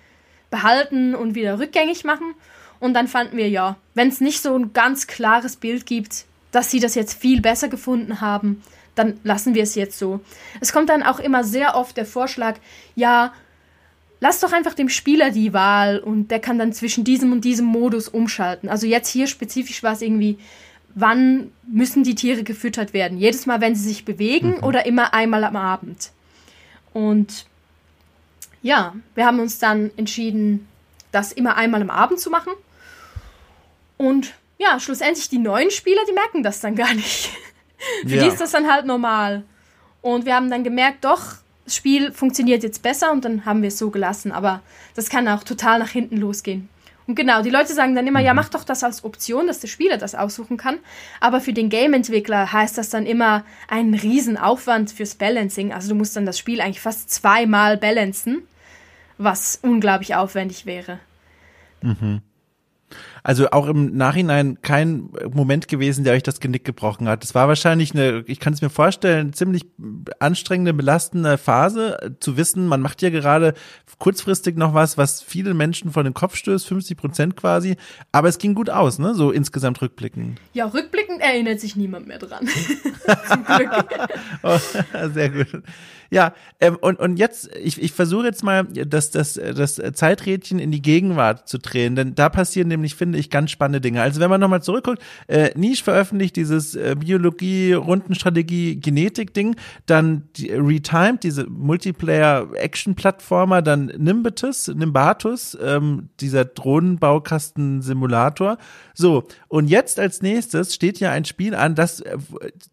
behalten und wieder rückgängig machen. Und dann fanden wir, ja, wenn es nicht so ein ganz klares Bild gibt, dass sie das jetzt viel besser gefunden haben, dann lassen wir es jetzt so. Es kommt dann auch immer sehr oft der Vorschlag, ja, lass doch einfach dem Spieler die Wahl und der kann dann zwischen diesem und diesem Modus umschalten. Also jetzt hier spezifisch war es irgendwie, wann müssen die Tiere gefüttert werden? Jedes Mal, wenn sie sich bewegen mhm. oder immer einmal am Abend? Und ja, wir haben uns dann entschieden, das immer einmal am Abend zu machen. Und ja, schlussendlich die neuen Spieler, die merken das dann gar nicht. Für ja. die ist das dann halt normal. Und wir haben dann gemerkt, doch, das Spiel funktioniert jetzt besser und dann haben wir es so gelassen. Aber das kann auch total nach hinten losgehen. Und genau, die Leute sagen dann immer, ja, mhm. mach doch das als Option, dass der Spieler das aussuchen kann. Aber für den Game-Entwickler heißt das dann immer einen riesen Aufwand fürs Balancing. Also du musst dann das Spiel eigentlich fast zweimal balancen, was unglaublich aufwendig wäre. Mhm. Also auch im Nachhinein kein Moment gewesen, der euch das Genick gebrochen hat. Es war wahrscheinlich eine, ich kann es mir vorstellen, ziemlich anstrengende, belastende Phase, äh, zu wissen, man macht ja gerade kurzfristig noch was, was viele Menschen vor den Kopf stößt, 50 Prozent quasi. Aber es ging gut aus, ne? So insgesamt rückblickend. Ja, rückblickend erinnert sich niemand mehr dran. Zum Glück. oh, sehr gut. Ja, ähm, und, und jetzt, ich, ich versuche jetzt mal das, das, das Zeiträdchen in die Gegenwart zu drehen, denn da passieren nämlich, finde ich, ganz spannende Dinge. Also wenn man nochmal zurückguckt, äh, Niche veröffentlicht dieses äh, Biologie, Rundenstrategie, Genetik-Ding, dann die, Retimed, diese Multiplayer-Action-Plattformer, dann Nimbatus, Nimbatus, ähm, dieser Drohnenbaukasten-Simulator. So, und jetzt als nächstes steht ja ein Spiel an, das äh,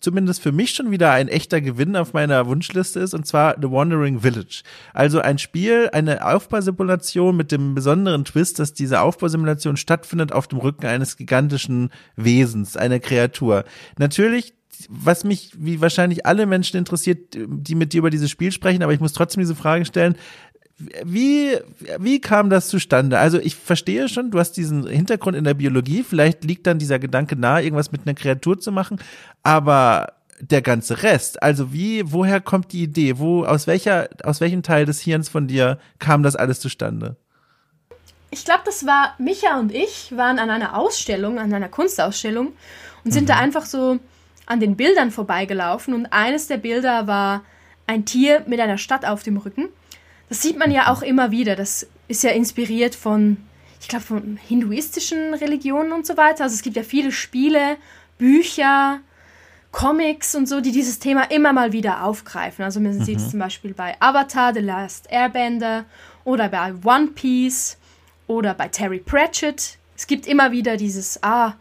zumindest für mich schon wieder ein echter Gewinn auf meiner Wunschliste ist, und zwar The Wandering Village. Also ein Spiel, eine Aufbausimulation mit dem besonderen Twist, dass diese Aufbausimulation stattfindet auf dem Rücken eines gigantischen Wesens, einer Kreatur. Natürlich was mich, wie wahrscheinlich alle Menschen interessiert, die mit dir über dieses Spiel sprechen, aber ich muss trotzdem diese Frage stellen. Wie, wie kam das zustande? Also ich verstehe schon, du hast diesen Hintergrund in der Biologie, vielleicht liegt dann dieser Gedanke nahe, irgendwas mit einer Kreatur zu machen, aber der ganze Rest? Also wie, woher kommt die Idee? Wo, aus welcher, aus welchem Teil des Hirns von dir kam das alles zustande? Ich glaube, das war Micha und ich waren an einer Ausstellung, an einer Kunstausstellung und sind mhm. da einfach so an den Bildern vorbeigelaufen und eines der Bilder war ein Tier mit einer Stadt auf dem Rücken. Das sieht man ja auch immer wieder. Das ist ja inspiriert von, ich glaube, von hinduistischen Religionen und so weiter. Also es gibt ja viele Spiele, Bücher, Comics und so, die dieses Thema immer mal wieder aufgreifen. Also man mhm. sieht es zum Beispiel bei Avatar, The Last Airbender oder bei One Piece oder bei Terry Pratchett. Es gibt immer wieder dieses, ah,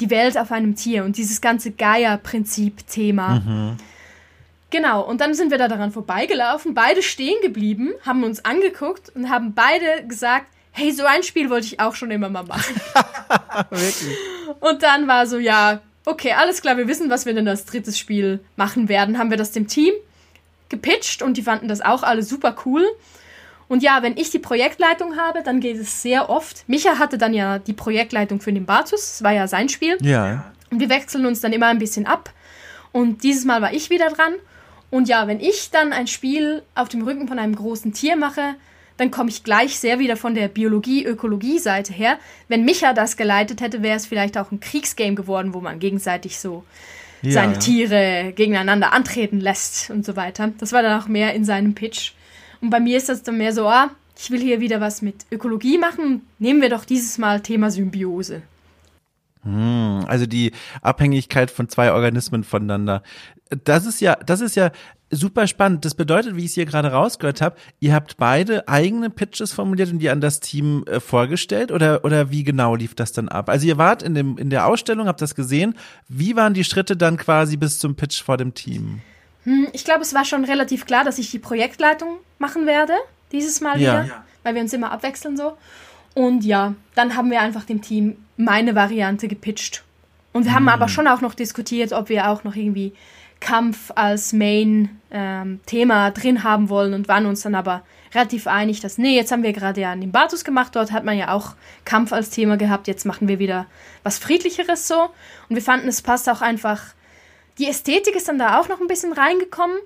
die Welt auf einem Tier und dieses ganze Gaia-Prinzip-Thema. Mhm. Genau, und dann sind wir da daran vorbeigelaufen, beide stehen geblieben, haben uns angeguckt und haben beide gesagt, hey, so ein Spiel wollte ich auch schon immer mal machen. Wirklich? Und dann war so, ja, okay, alles klar, wir wissen, was wir denn als drittes Spiel machen werden. Haben wir das dem Team gepitcht und die fanden das auch alle super cool. Und ja, wenn ich die Projektleitung habe, dann geht es sehr oft. Micha hatte dann ja die Projektleitung für den Batus, das war ja sein Spiel. Ja. Und wir wechseln uns dann immer ein bisschen ab. Und dieses Mal war ich wieder dran. Und ja, wenn ich dann ein Spiel auf dem Rücken von einem großen Tier mache, dann komme ich gleich sehr wieder von der Biologie-Ökologie-Seite her. Wenn Micha das geleitet hätte, wäre es vielleicht auch ein Kriegsgame geworden, wo man gegenseitig so ja, seine ja. Tiere gegeneinander antreten lässt und so weiter. Das war dann auch mehr in seinem Pitch. Und bei mir ist das dann mehr so, ah, ich will hier wieder was mit Ökologie machen. Nehmen wir doch dieses Mal Thema Symbiose. Hm, also die Abhängigkeit von zwei Organismen voneinander. Das ist ja, das ist ja super spannend. Das bedeutet, wie ich es hier gerade rausgehört habe, ihr habt beide eigene Pitches formuliert und die an das Team äh, vorgestellt oder oder wie genau lief das dann ab? Also ihr wart in dem in der Ausstellung, habt das gesehen. Wie waren die Schritte dann quasi bis zum Pitch vor dem Team? Hm, ich glaube, es war schon relativ klar, dass ich die Projektleitung machen werde dieses Mal ja. wieder, weil wir uns immer abwechseln so. Und ja, dann haben wir einfach dem Team meine Variante gepitcht. Und wir haben aber schon auch noch diskutiert, ob wir auch noch irgendwie Kampf als Main-Thema ähm, drin haben wollen und waren uns dann aber relativ einig, dass, nee, jetzt haben wir gerade ja den Batus gemacht, dort hat man ja auch Kampf als Thema gehabt, jetzt machen wir wieder was Friedlicheres so. Und wir fanden, es passt auch einfach. Die Ästhetik ist dann da auch noch ein bisschen reingekommen.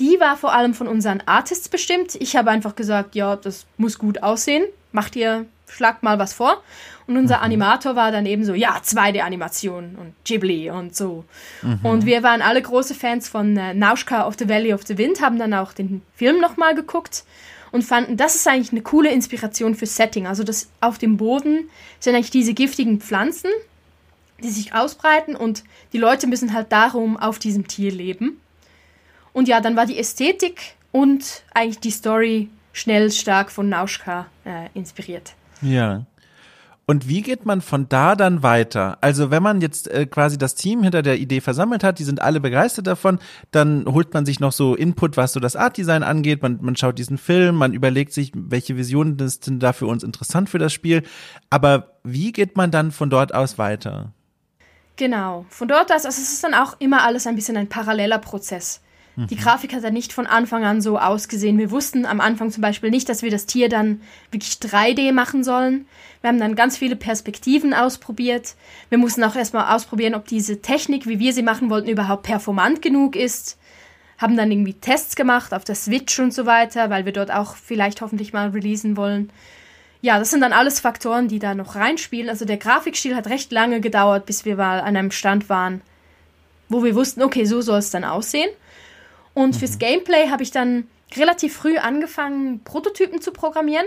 Die war vor allem von unseren Artists bestimmt. Ich habe einfach gesagt, ja, das muss gut aussehen. Macht ihr, schlagt mal was vor. Und unser mhm. Animator war dann eben so, ja, 2D-Animation und Ghibli und so. Mhm. Und wir waren alle große Fans von äh, Nauschka of the Valley of the Wind, haben dann auch den Film nochmal geguckt und fanden, das ist eigentlich eine coole Inspiration für Setting. Also das auf dem Boden sind eigentlich diese giftigen Pflanzen, die sich ausbreiten und die Leute müssen halt darum auf diesem Tier leben. Und ja, dann war die Ästhetik und eigentlich die Story schnell stark von Nauschka äh, inspiriert. Ja. Und wie geht man von da dann weiter? Also wenn man jetzt äh, quasi das Team hinter der Idee versammelt hat, die sind alle begeistert davon, dann holt man sich noch so Input, was so das Artdesign angeht, man, man schaut diesen Film, man überlegt sich, welche Visionen sind da für uns interessant für das Spiel. Aber wie geht man dann von dort aus weiter? Genau, von dort aus, also es ist dann auch immer alles ein bisschen ein paralleler Prozess. Die Grafik hat ja nicht von Anfang an so ausgesehen. Wir wussten am Anfang zum Beispiel nicht, dass wir das Tier dann wirklich 3D machen sollen. Wir haben dann ganz viele Perspektiven ausprobiert. Wir mussten auch erstmal ausprobieren, ob diese Technik, wie wir sie machen wollten, überhaupt performant genug ist. Haben dann irgendwie Tests gemacht auf der Switch und so weiter, weil wir dort auch vielleicht hoffentlich mal releasen wollen. Ja, das sind dann alles Faktoren, die da noch reinspielen. Also der Grafikstil hat recht lange gedauert, bis wir mal an einem Stand waren, wo wir wussten, okay, so soll es dann aussehen. Und mhm. fürs Gameplay habe ich dann relativ früh angefangen, Prototypen zu programmieren.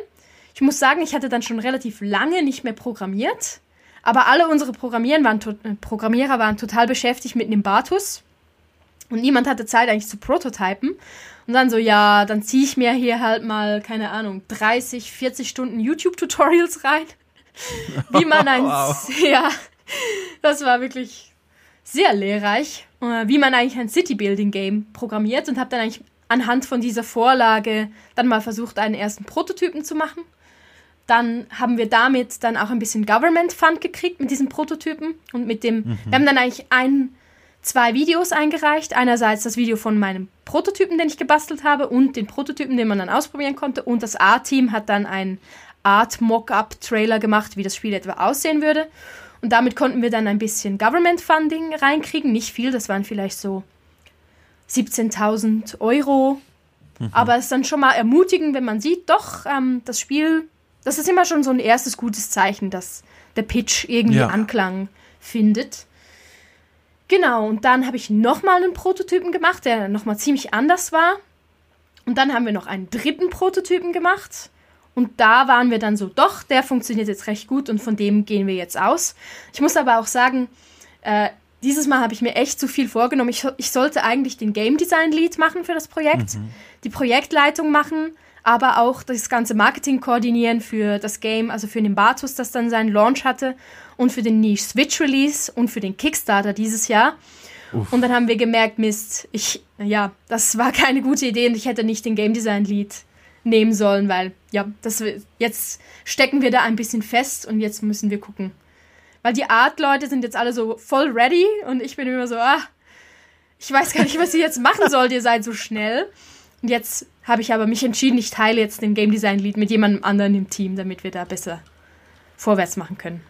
Ich muss sagen, ich hatte dann schon relativ lange nicht mehr programmiert. Aber alle unsere waren äh, Programmierer waren total beschäftigt mit Nimbatus. Und niemand hatte Zeit eigentlich zu prototypen. Und dann so, ja, dann ziehe ich mir hier halt mal, keine Ahnung, 30, 40 Stunden YouTube-Tutorials rein. Wie man ein, wow. ja, das war wirklich sehr lehrreich, äh, wie man eigentlich ein City-Building-Game programmiert und habe dann eigentlich anhand von dieser Vorlage dann mal versucht, einen ersten Prototypen zu machen. Dann haben wir damit dann auch ein bisschen Government Fund gekriegt mit diesen Prototypen und mit dem, mhm. wir haben dann eigentlich ein, zwei Videos eingereicht. Einerseits das Video von meinem Prototypen, den ich gebastelt habe und den Prototypen, den man dann ausprobieren konnte. Und das A-Team hat dann ein Art Mockup-Trailer gemacht, wie das Spiel etwa aussehen würde. Und damit konnten wir dann ein bisschen Government Funding reinkriegen. Nicht viel, das waren vielleicht so 17.000 Euro. Mhm. Aber es ist dann schon mal ermutigend, wenn man sieht, doch, ähm, das Spiel, das ist immer schon so ein erstes gutes Zeichen, dass der Pitch irgendwie ja. Anklang findet. Genau, und dann habe ich nochmal einen Prototypen gemacht, der nochmal ziemlich anders war. Und dann haben wir noch einen dritten Prototypen gemacht. Und da waren wir dann so, doch, der funktioniert jetzt recht gut und von dem gehen wir jetzt aus. Ich muss aber auch sagen, äh, dieses Mal habe ich mir echt zu viel vorgenommen. Ich, ich sollte eigentlich den Game Design Lead machen für das Projekt, mhm. die Projektleitung machen, aber auch das ganze Marketing koordinieren für das Game, also für den Bartus, das dann seinen Launch hatte und für den Niche Switch Release und für den Kickstarter dieses Jahr. Uff. Und dann haben wir gemerkt, Mist, ich, ja, das war keine gute Idee und ich hätte nicht den Game Design Lead nehmen sollen, weil, ja, das, jetzt stecken wir da ein bisschen fest und jetzt müssen wir gucken. Weil die Art-Leute sind jetzt alle so voll ready und ich bin immer so, ah, ich weiß gar nicht, was ihr jetzt machen sollt, ihr seid so schnell. Und jetzt habe ich aber mich entschieden, ich teile jetzt den Game Design Lead mit jemandem anderen im Team, damit wir da besser vorwärts machen können.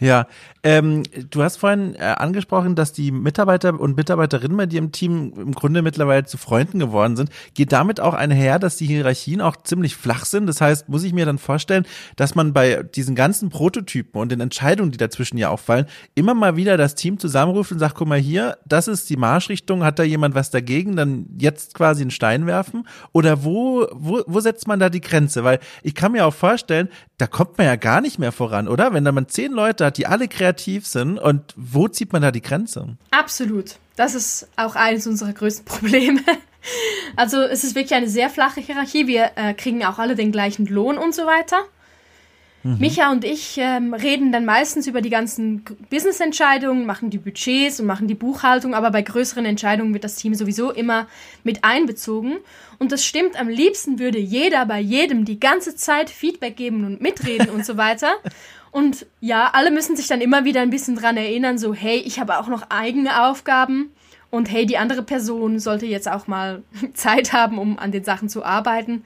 Ja, ähm, du hast vorhin äh, angesprochen, dass die Mitarbeiter und Mitarbeiterinnen bei dir im Team im Grunde mittlerweile zu Freunden geworden sind. Geht damit auch einher, dass die Hierarchien auch ziemlich flach sind? Das heißt, muss ich mir dann vorstellen, dass man bei diesen ganzen Prototypen und den Entscheidungen, die dazwischen ja auffallen, immer mal wieder das Team zusammenruft und sagt, guck mal hier, das ist die Marschrichtung, hat da jemand was dagegen, dann jetzt quasi einen Stein werfen? Oder wo, wo, wo setzt man da die Grenze? Weil ich kann mir auch vorstellen, da kommt man ja gar nicht mehr voran, oder? Wenn da man zehn Leute hat, die alle kreativ sind und wo zieht man da die Grenze? Absolut. Das ist auch eines unserer größten Probleme. Also es ist wirklich eine sehr flache Hierarchie. Wir äh, kriegen auch alle den gleichen Lohn und so weiter. Mhm. Micha und ich ähm, reden dann meistens über die ganzen Business-Entscheidungen, machen die Budgets und machen die Buchhaltung, aber bei größeren Entscheidungen wird das Team sowieso immer mit einbezogen. Und das stimmt, am liebsten würde jeder bei jedem die ganze Zeit Feedback geben und mitreden und so weiter. Und ja, alle müssen sich dann immer wieder ein bisschen dran erinnern, so, hey, ich habe auch noch eigene Aufgaben. Und hey, die andere Person sollte jetzt auch mal Zeit haben, um an den Sachen zu arbeiten.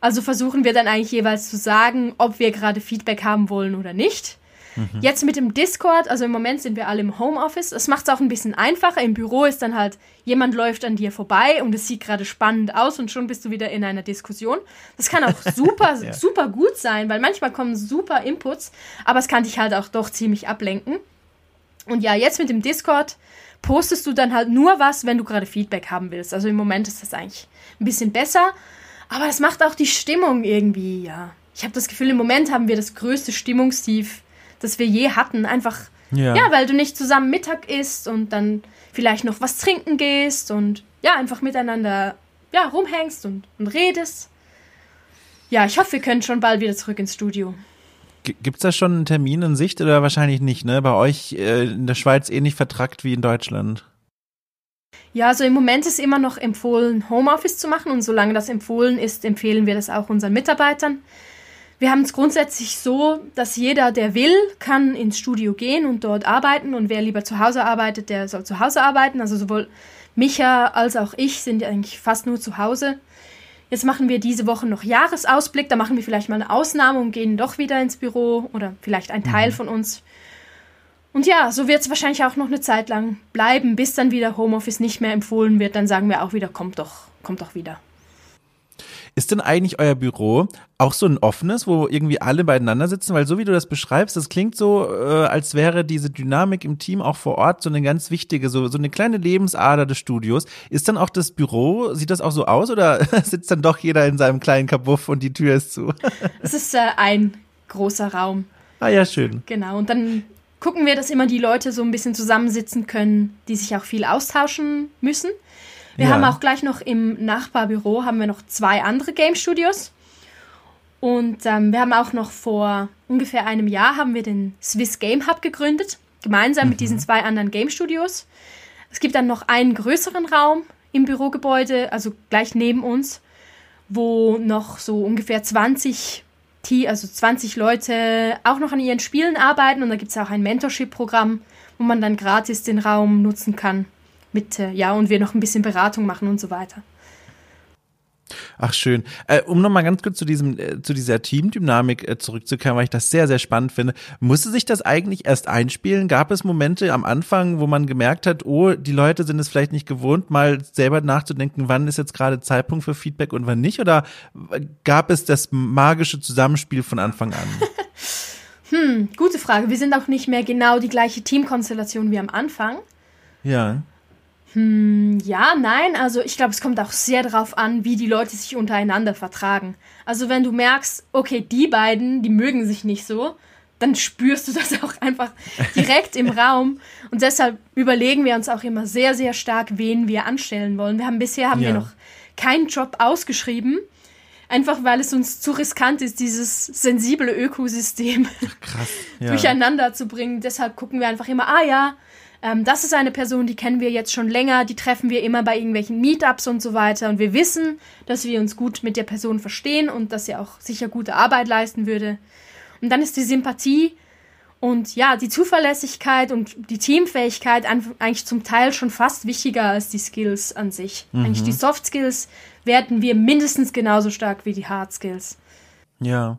Also versuchen wir dann eigentlich jeweils zu sagen, ob wir gerade Feedback haben wollen oder nicht. Mhm. Jetzt mit dem Discord, also im Moment sind wir alle im Homeoffice. Das macht es auch ein bisschen einfacher. Im Büro ist dann halt, jemand läuft an dir vorbei und es sieht gerade spannend aus und schon bist du wieder in einer Diskussion. Das kann auch super, ja. super gut sein, weil manchmal kommen super Inputs, aber es kann dich halt auch doch ziemlich ablenken. Und ja, jetzt mit dem Discord postest du dann halt nur was, wenn du gerade Feedback haben willst. Also im Moment ist das eigentlich ein bisschen besser. Aber es macht auch die Stimmung irgendwie, ja. Ich habe das Gefühl, im Moment haben wir das größte Stimmungstief, das wir je hatten. Einfach, ja. ja, weil du nicht zusammen Mittag isst und dann vielleicht noch was trinken gehst und ja, einfach miteinander ja, rumhängst und, und redest. Ja, ich hoffe, wir können schon bald wieder zurück ins Studio. Gibt es da schon einen Termin in Sicht oder wahrscheinlich nicht, ne? Bei euch äh, in der Schweiz ähnlich eh vertrackt wie in Deutschland? Ja, also im Moment ist immer noch empfohlen, Homeoffice zu machen und solange das empfohlen ist, empfehlen wir das auch unseren Mitarbeitern. Wir haben es grundsätzlich so, dass jeder, der will, kann ins Studio gehen und dort arbeiten und wer lieber zu Hause arbeitet, der soll zu Hause arbeiten. Also sowohl Micha als auch ich sind eigentlich fast nur zu Hause. Jetzt machen wir diese Woche noch Jahresausblick, da machen wir vielleicht mal eine Ausnahme und gehen doch wieder ins Büro oder vielleicht ein Teil mhm. von uns. Und ja, so wird es wahrscheinlich auch noch eine Zeit lang bleiben, bis dann wieder Homeoffice nicht mehr empfohlen wird. Dann sagen wir auch wieder, kommt doch, kommt doch wieder. Ist denn eigentlich euer Büro auch so ein offenes, wo irgendwie alle beieinander sitzen? Weil so wie du das beschreibst, das klingt so, äh, als wäre diese Dynamik im Team auch vor Ort so eine ganz wichtige, so, so eine kleine Lebensader des Studios. Ist dann auch das Büro, sieht das auch so aus oder sitzt dann doch jeder in seinem kleinen Kabuff und die Tür ist zu? es ist äh, ein großer Raum. Ah ja, schön. Genau, und dann gucken wir, dass immer die Leute so ein bisschen zusammensitzen können, die sich auch viel austauschen müssen. Wir ja. haben auch gleich noch im Nachbarbüro haben wir noch zwei andere Game Studios. Und ähm, wir haben auch noch vor ungefähr einem Jahr haben wir den Swiss Game Hub gegründet, gemeinsam mhm. mit diesen zwei anderen Game Studios. Es gibt dann noch einen größeren Raum im Bürogebäude, also gleich neben uns, wo noch so ungefähr 20 also 20 Leute auch noch an ihren Spielen arbeiten und da gibt es auch ein Mentorship-Programm, wo man dann gratis den Raum nutzen kann. Mit, äh, ja, und wir noch ein bisschen Beratung machen und so weiter. Ach schön. Äh, um nochmal ganz kurz zu diesem, äh, zu dieser Teamdynamik äh, zurückzukehren, weil ich das sehr, sehr spannend finde. Musste sich das eigentlich erst einspielen? Gab es Momente am Anfang, wo man gemerkt hat, oh, die Leute sind es vielleicht nicht gewohnt, mal selber nachzudenken, wann ist jetzt gerade Zeitpunkt für Feedback und wann nicht? Oder gab es das magische Zusammenspiel von Anfang an? hm, gute Frage. Wir sind auch nicht mehr genau die gleiche Teamkonstellation wie am Anfang. Ja. Hm, ja, nein, also ich glaube, es kommt auch sehr darauf an, wie die Leute sich untereinander vertragen. Also wenn du merkst, okay, die beiden, die mögen sich nicht so, dann spürst du das auch einfach direkt im Raum. Und deshalb überlegen wir uns auch immer sehr, sehr stark, wen wir anstellen wollen. Wir haben bisher haben ja. wir noch keinen Job ausgeschrieben, einfach weil es uns zu riskant ist, dieses sensible Ökosystem Krass, ja. durcheinander zu bringen. Deshalb gucken wir einfach immer, ah ja, ähm, das ist eine Person, die kennen wir jetzt schon länger, die treffen wir immer bei irgendwelchen Meetups und so weiter. Und wir wissen, dass wir uns gut mit der Person verstehen und dass sie auch sicher gute Arbeit leisten würde. Und dann ist die Sympathie und ja, die Zuverlässigkeit und die Teamfähigkeit eigentlich zum Teil schon fast wichtiger als die Skills an sich. Mhm. Eigentlich die Soft Skills werten wir mindestens genauso stark wie die Hard Skills. Ja.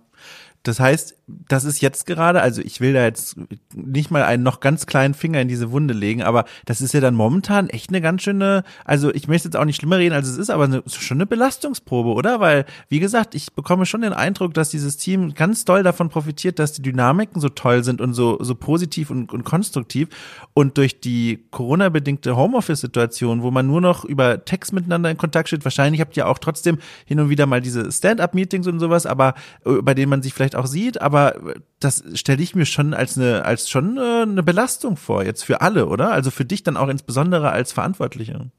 Das heißt, das ist jetzt gerade, also ich will da jetzt nicht mal einen noch ganz kleinen Finger in diese Wunde legen, aber das ist ja dann momentan echt eine ganz schöne, also ich möchte jetzt auch nicht schlimmer reden, als es ist, aber eine, schon eine Belastungsprobe, oder? Weil, wie gesagt, ich bekomme schon den Eindruck, dass dieses Team ganz doll davon profitiert, dass die Dynamiken so toll sind und so, so positiv und, und konstruktiv. Und durch die Corona-bedingte Homeoffice-Situation, wo man nur noch über Text miteinander in Kontakt steht, wahrscheinlich habt ihr auch trotzdem hin und wieder mal diese Stand-up-Meetings und sowas, aber äh, bei denen man sich vielleicht auch sieht, aber aber das stelle ich mir schon als eine, als schon äh, eine Belastung vor, jetzt für alle, oder? Also für dich dann auch insbesondere als Verantwortliche.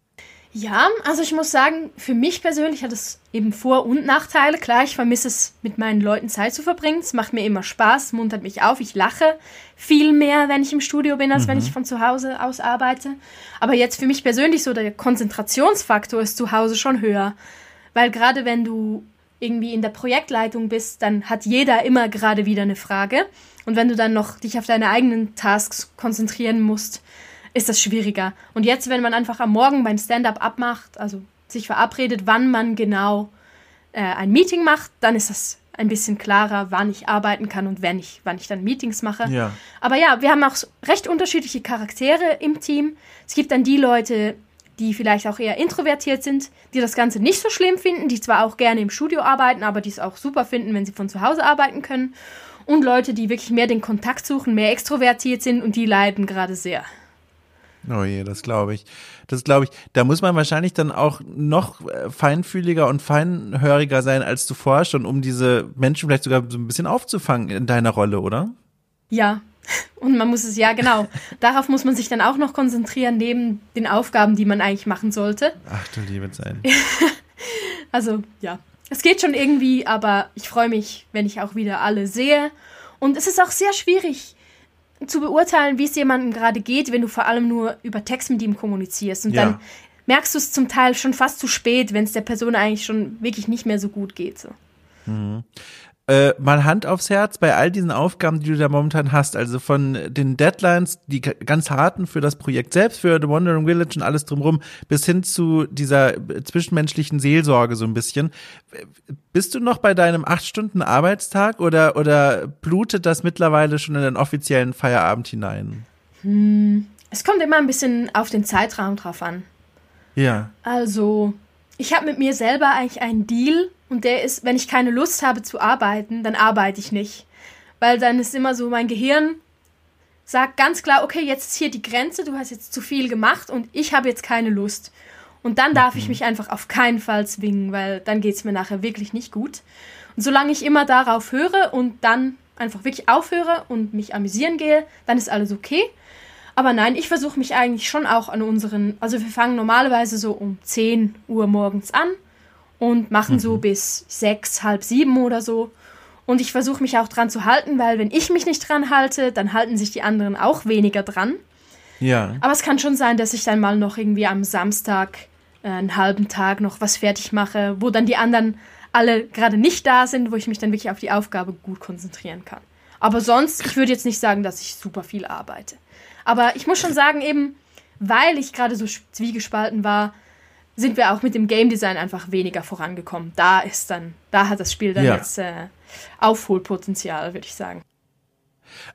Ja, also ich muss sagen, für mich persönlich hat es eben Vor- und Nachteile. Klar, ich vermisse es, mit meinen Leuten Zeit zu verbringen. Es macht mir immer Spaß, muntert mich auf. Ich lache viel mehr, wenn ich im Studio bin, als mhm. wenn ich von zu Hause aus arbeite. Aber jetzt für mich persönlich so der Konzentrationsfaktor ist zu Hause schon höher. Weil gerade wenn du irgendwie in der Projektleitung bist, dann hat jeder immer gerade wieder eine Frage. Und wenn du dann noch dich auf deine eigenen Tasks konzentrieren musst, ist das schwieriger. Und jetzt, wenn man einfach am Morgen beim Stand-up abmacht, also sich verabredet, wann man genau äh, ein Meeting macht, dann ist das ein bisschen klarer, wann ich arbeiten kann und wenn ich, wann ich dann Meetings mache. Ja. Aber ja, wir haben auch recht unterschiedliche Charaktere im Team. Es gibt dann die Leute, die vielleicht auch eher introvertiert sind, die das Ganze nicht so schlimm finden, die zwar auch gerne im Studio arbeiten, aber die es auch super finden, wenn sie von zu Hause arbeiten können. Und Leute, die wirklich mehr den Kontakt suchen, mehr extrovertiert sind und die leiden gerade sehr. Oh je, das glaube ich. Das glaube ich. Da muss man wahrscheinlich dann auch noch äh, feinfühliger und feinhöriger sein als zuvor schon, um diese Menschen vielleicht sogar so ein bisschen aufzufangen in deiner Rolle, oder? Ja, und man muss es, ja genau, darauf muss man sich dann auch noch konzentrieren, neben den Aufgaben, die man eigentlich machen sollte. Ach du liebe Zeit. also, ja. Es geht schon irgendwie, aber ich freue mich, wenn ich auch wieder alle sehe. Und es ist auch sehr schwierig zu beurteilen, wie es jemandem gerade geht, wenn du vor allem nur über Text mit ihm kommunizierst. Und ja. dann merkst du es zum Teil schon fast zu spät, wenn es der Person eigentlich schon wirklich nicht mehr so gut geht. So. Mhm äh, mal Hand aufs Herz bei all diesen Aufgaben, die du da momentan hast, also von den Deadlines, die ganz harten für das Projekt selbst, für The Wandering Village und alles drumherum, bis hin zu dieser zwischenmenschlichen Seelsorge so ein bisschen. Bist du noch bei deinem acht Stunden Arbeitstag oder, oder blutet das mittlerweile schon in den offiziellen Feierabend hinein? Hm, es kommt immer ein bisschen auf den Zeitraum drauf an. Ja. Also, ich habe mit mir selber eigentlich einen Deal und der ist, wenn ich keine Lust habe zu arbeiten, dann arbeite ich nicht. Weil dann ist immer so, mein Gehirn sagt ganz klar, okay, jetzt ist hier die Grenze, du hast jetzt zu viel gemacht und ich habe jetzt keine Lust. Und dann darf ich mhm. mich einfach auf keinen Fall zwingen, weil dann geht es mir nachher wirklich nicht gut. Und solange ich immer darauf höre und dann einfach wirklich aufhöre und mich amüsieren gehe, dann ist alles okay. Aber nein, ich versuche mich eigentlich schon auch an unseren, also wir fangen normalerweise so um 10 Uhr morgens an und machen mhm. so bis sechs, halb sieben oder so. Und ich versuche mich auch dran zu halten, weil wenn ich mich nicht dran halte, dann halten sich die anderen auch weniger dran. Ja. Aber es kann schon sein, dass ich dann mal noch irgendwie am Samstag äh, einen halben Tag noch was fertig mache, wo dann die anderen alle gerade nicht da sind, wo ich mich dann wirklich auf die Aufgabe gut konzentrieren kann. Aber sonst, ich würde jetzt nicht sagen, dass ich super viel arbeite. Aber ich muss schon sagen, eben, weil ich gerade so zwiegespalten war, sind wir auch mit dem Game Design einfach weniger vorangekommen. Da ist dann, da hat das Spiel dann ja. jetzt äh, Aufholpotenzial, würde ich sagen.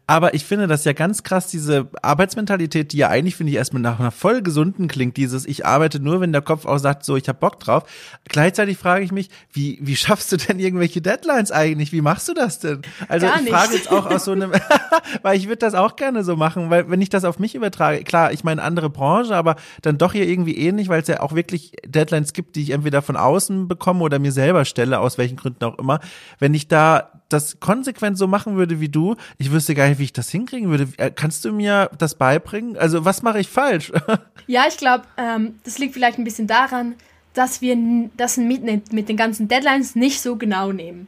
Aber ich finde das ja ganz krass, diese Arbeitsmentalität, die ja eigentlich, finde ich, erstmal nach einer voll gesunden klingt, dieses ich arbeite nur, wenn der Kopf auch sagt, so, ich habe Bock drauf. Gleichzeitig frage ich mich, wie, wie schaffst du denn irgendwelche Deadlines eigentlich? Wie machst du das denn? Also ich frage jetzt auch aus so einem, weil ich würde das auch gerne so machen, weil wenn ich das auf mich übertrage, klar, ich meine andere Branche, aber dann doch hier irgendwie ähnlich, weil es ja auch wirklich Deadlines gibt, die ich entweder von außen bekomme oder mir selber stelle, aus welchen Gründen auch immer. Wenn ich da das konsequent so machen würde wie du, ich wüsste gar nicht, wie ich das hinkriegen würde. Äh, kannst du mir das beibringen? Also was mache ich falsch? ja, ich glaube, ähm, das liegt vielleicht ein bisschen daran, dass wir das mit, mit den ganzen Deadlines nicht so genau nehmen.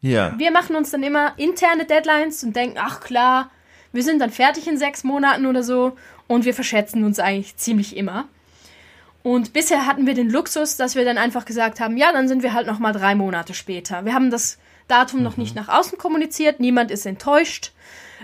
Ja. Wir machen uns dann immer interne Deadlines und denken, ach klar, wir sind dann fertig in sechs Monaten oder so und wir verschätzen uns eigentlich ziemlich immer. Und bisher hatten wir den Luxus, dass wir dann einfach gesagt haben, ja, dann sind wir halt noch mal drei Monate später. Wir haben das Datum mhm. noch nicht nach außen kommuniziert, niemand ist enttäuscht.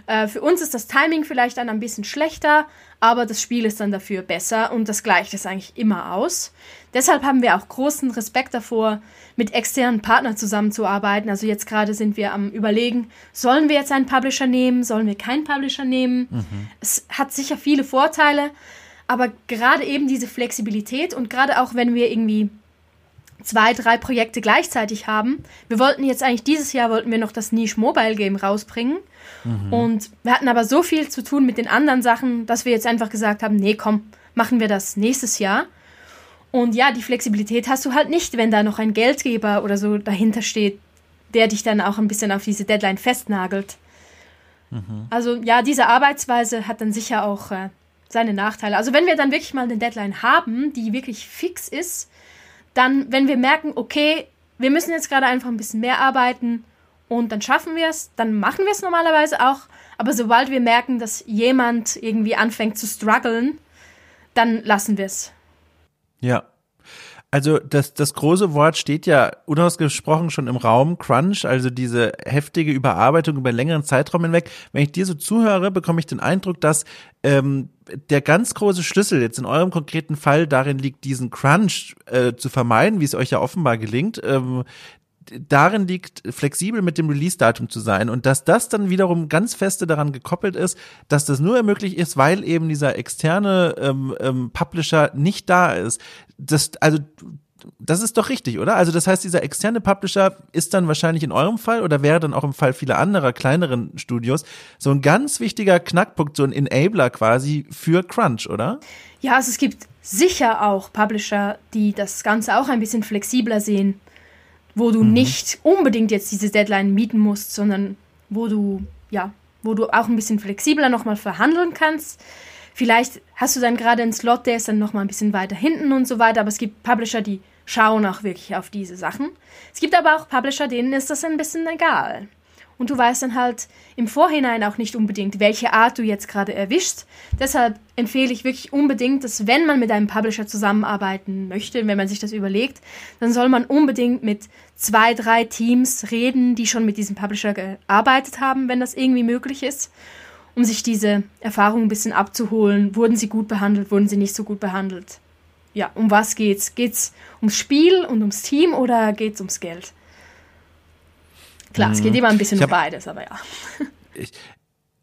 Äh, für uns ist das Timing vielleicht dann ein bisschen schlechter, aber das Spiel ist dann dafür besser und das gleicht es eigentlich immer aus. Deshalb haben wir auch großen Respekt davor, mit externen Partnern zusammenzuarbeiten. Also jetzt gerade sind wir am Überlegen, sollen wir jetzt einen Publisher nehmen, sollen wir keinen Publisher nehmen. Mhm. Es hat sicher viele Vorteile, aber gerade eben diese Flexibilität und gerade auch wenn wir irgendwie zwei, drei Projekte gleichzeitig haben. Wir wollten jetzt eigentlich dieses Jahr wollten wir noch das Niche Mobile Game rausbringen. Mhm. Und wir hatten aber so viel zu tun mit den anderen Sachen, dass wir jetzt einfach gesagt haben, nee, komm, machen wir das nächstes Jahr. Und ja, die Flexibilität hast du halt nicht, wenn da noch ein Geldgeber oder so dahinter steht, der dich dann auch ein bisschen auf diese Deadline festnagelt. Mhm. Also ja, diese Arbeitsweise hat dann sicher auch äh, seine Nachteile. Also wenn wir dann wirklich mal eine Deadline haben, die wirklich fix ist, dann, wenn wir merken, okay, wir müssen jetzt gerade einfach ein bisschen mehr arbeiten und dann schaffen wir es, dann machen wir es normalerweise auch. Aber sobald wir merken, dass jemand irgendwie anfängt zu strugglen, dann lassen wir es. Ja, also das, das große Wort steht ja unausgesprochen schon im Raum, Crunch, also diese heftige Überarbeitung über längeren Zeitraum hinweg. Wenn ich dir so zuhöre, bekomme ich den Eindruck, dass ähm, der ganz große Schlüssel jetzt in eurem konkreten Fall darin liegt, diesen Crunch äh, zu vermeiden, wie es euch ja offenbar gelingt, ähm, darin liegt, flexibel mit dem Release-Datum zu sein und dass das dann wiederum ganz feste daran gekoppelt ist, dass das nur möglich ist, weil eben dieser externe ähm, ähm, Publisher nicht da ist. Das, also das ist doch richtig, oder? Also das heißt, dieser externe Publisher ist dann wahrscheinlich in eurem Fall oder wäre dann auch im Fall vieler anderer kleineren Studios so ein ganz wichtiger Knackpunkt, so ein Enabler quasi für Crunch, oder? Ja, also es gibt sicher auch Publisher, die das Ganze auch ein bisschen flexibler sehen wo du mhm. nicht unbedingt jetzt diese Deadline mieten musst, sondern wo du, ja, wo du auch ein bisschen flexibler nochmal verhandeln kannst. Vielleicht hast du dann gerade einen Slot, der ist dann nochmal ein bisschen weiter hinten und so weiter, aber es gibt Publisher, die schauen auch wirklich auf diese Sachen. Es gibt aber auch Publisher, denen ist das ein bisschen egal und du weißt dann halt im Vorhinein auch nicht unbedingt, welche Art du jetzt gerade erwischst. Deshalb empfehle ich wirklich unbedingt, dass wenn man mit einem Publisher zusammenarbeiten möchte, wenn man sich das überlegt, dann soll man unbedingt mit zwei, drei Teams reden, die schon mit diesem Publisher gearbeitet haben, wenn das irgendwie möglich ist, um sich diese Erfahrung ein bisschen abzuholen. Wurden sie gut behandelt, wurden sie nicht so gut behandelt? Ja, um was geht's? Geht's ums Spiel und ums Team oder geht's ums Geld? Klar, es geht mhm. immer ein bisschen um beides, aber ja. Ich,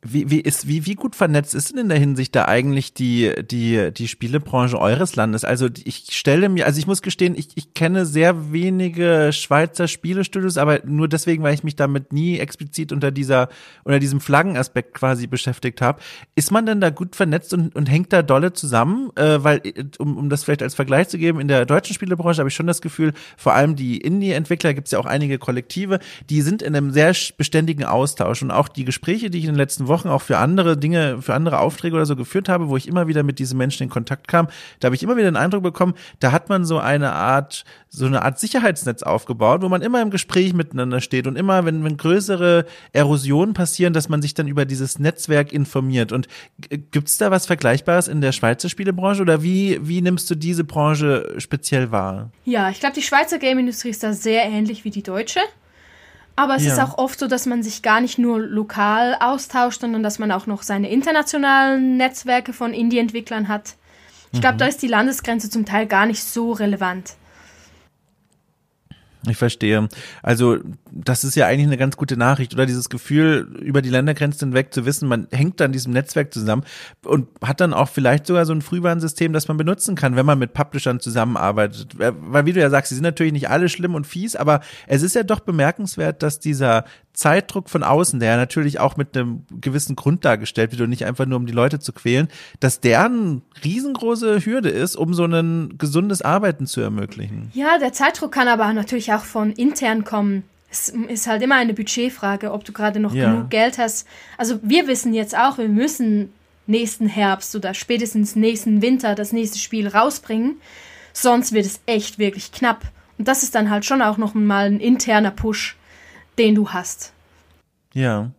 wie, wie, ist, wie, wie gut vernetzt ist denn in der Hinsicht da eigentlich die, die, die Spielebranche eures Landes? Also ich stelle mir, also ich muss gestehen, ich, ich kenne sehr wenige Schweizer Spielestudios, aber nur deswegen, weil ich mich damit nie explizit unter dieser, unter diesem Flaggenaspekt quasi beschäftigt habe. Ist man denn da gut vernetzt und, und hängt da dolle zusammen? Äh, weil, um, um das vielleicht als Vergleich zu geben, in der deutschen Spielebranche habe ich schon das Gefühl, vor allem die Indie-Entwickler, gibt es ja auch einige Kollektive, die sind in einem sehr beständigen Austausch und auch die Gespräche, die ich in den letzten Wochen Wochen auch für andere Dinge, für andere Aufträge oder so geführt habe, wo ich immer wieder mit diesen Menschen in Kontakt kam, da habe ich immer wieder den Eindruck bekommen, da hat man so eine Art, so eine Art Sicherheitsnetz aufgebaut, wo man immer im Gespräch miteinander steht und immer, wenn, wenn größere Erosionen passieren, dass man sich dann über dieses Netzwerk informiert. Und gibt's da was Vergleichbares in der Schweizer Spielebranche oder wie, wie nimmst du diese Branche speziell wahr? Ja, ich glaube, die Schweizer Game-Industrie ist da sehr ähnlich wie die deutsche. Aber es ja. ist auch oft so, dass man sich gar nicht nur lokal austauscht, sondern dass man auch noch seine internationalen Netzwerke von Indie-Entwicklern hat. Ich glaube, mhm. da ist die Landesgrenze zum Teil gar nicht so relevant. Ich verstehe. Also das ist ja eigentlich eine ganz gute Nachricht oder dieses Gefühl, über die Ländergrenzen hinweg zu wissen, man hängt an diesem Netzwerk zusammen und hat dann auch vielleicht sogar so ein Frühwarnsystem, das man benutzen kann, wenn man mit Publishern zusammenarbeitet. Weil wie du ja sagst, sie sind natürlich nicht alle schlimm und fies, aber es ist ja doch bemerkenswert, dass dieser Zeitdruck von außen, der ja natürlich auch mit einem gewissen Grund dargestellt wird und nicht einfach nur um die Leute zu quälen, dass der eine riesengroße Hürde ist, um so ein gesundes Arbeiten zu ermöglichen. Ja, der Zeitdruck kann aber natürlich auch von intern kommen. Es ist halt immer eine Budgetfrage, ob du gerade noch ja. genug Geld hast. Also wir wissen jetzt auch, wir müssen nächsten Herbst oder spätestens nächsten Winter das nächste Spiel rausbringen. Sonst wird es echt wirklich knapp. Und das ist dann halt schon auch noch mal ein interner Push den du hast. Ja.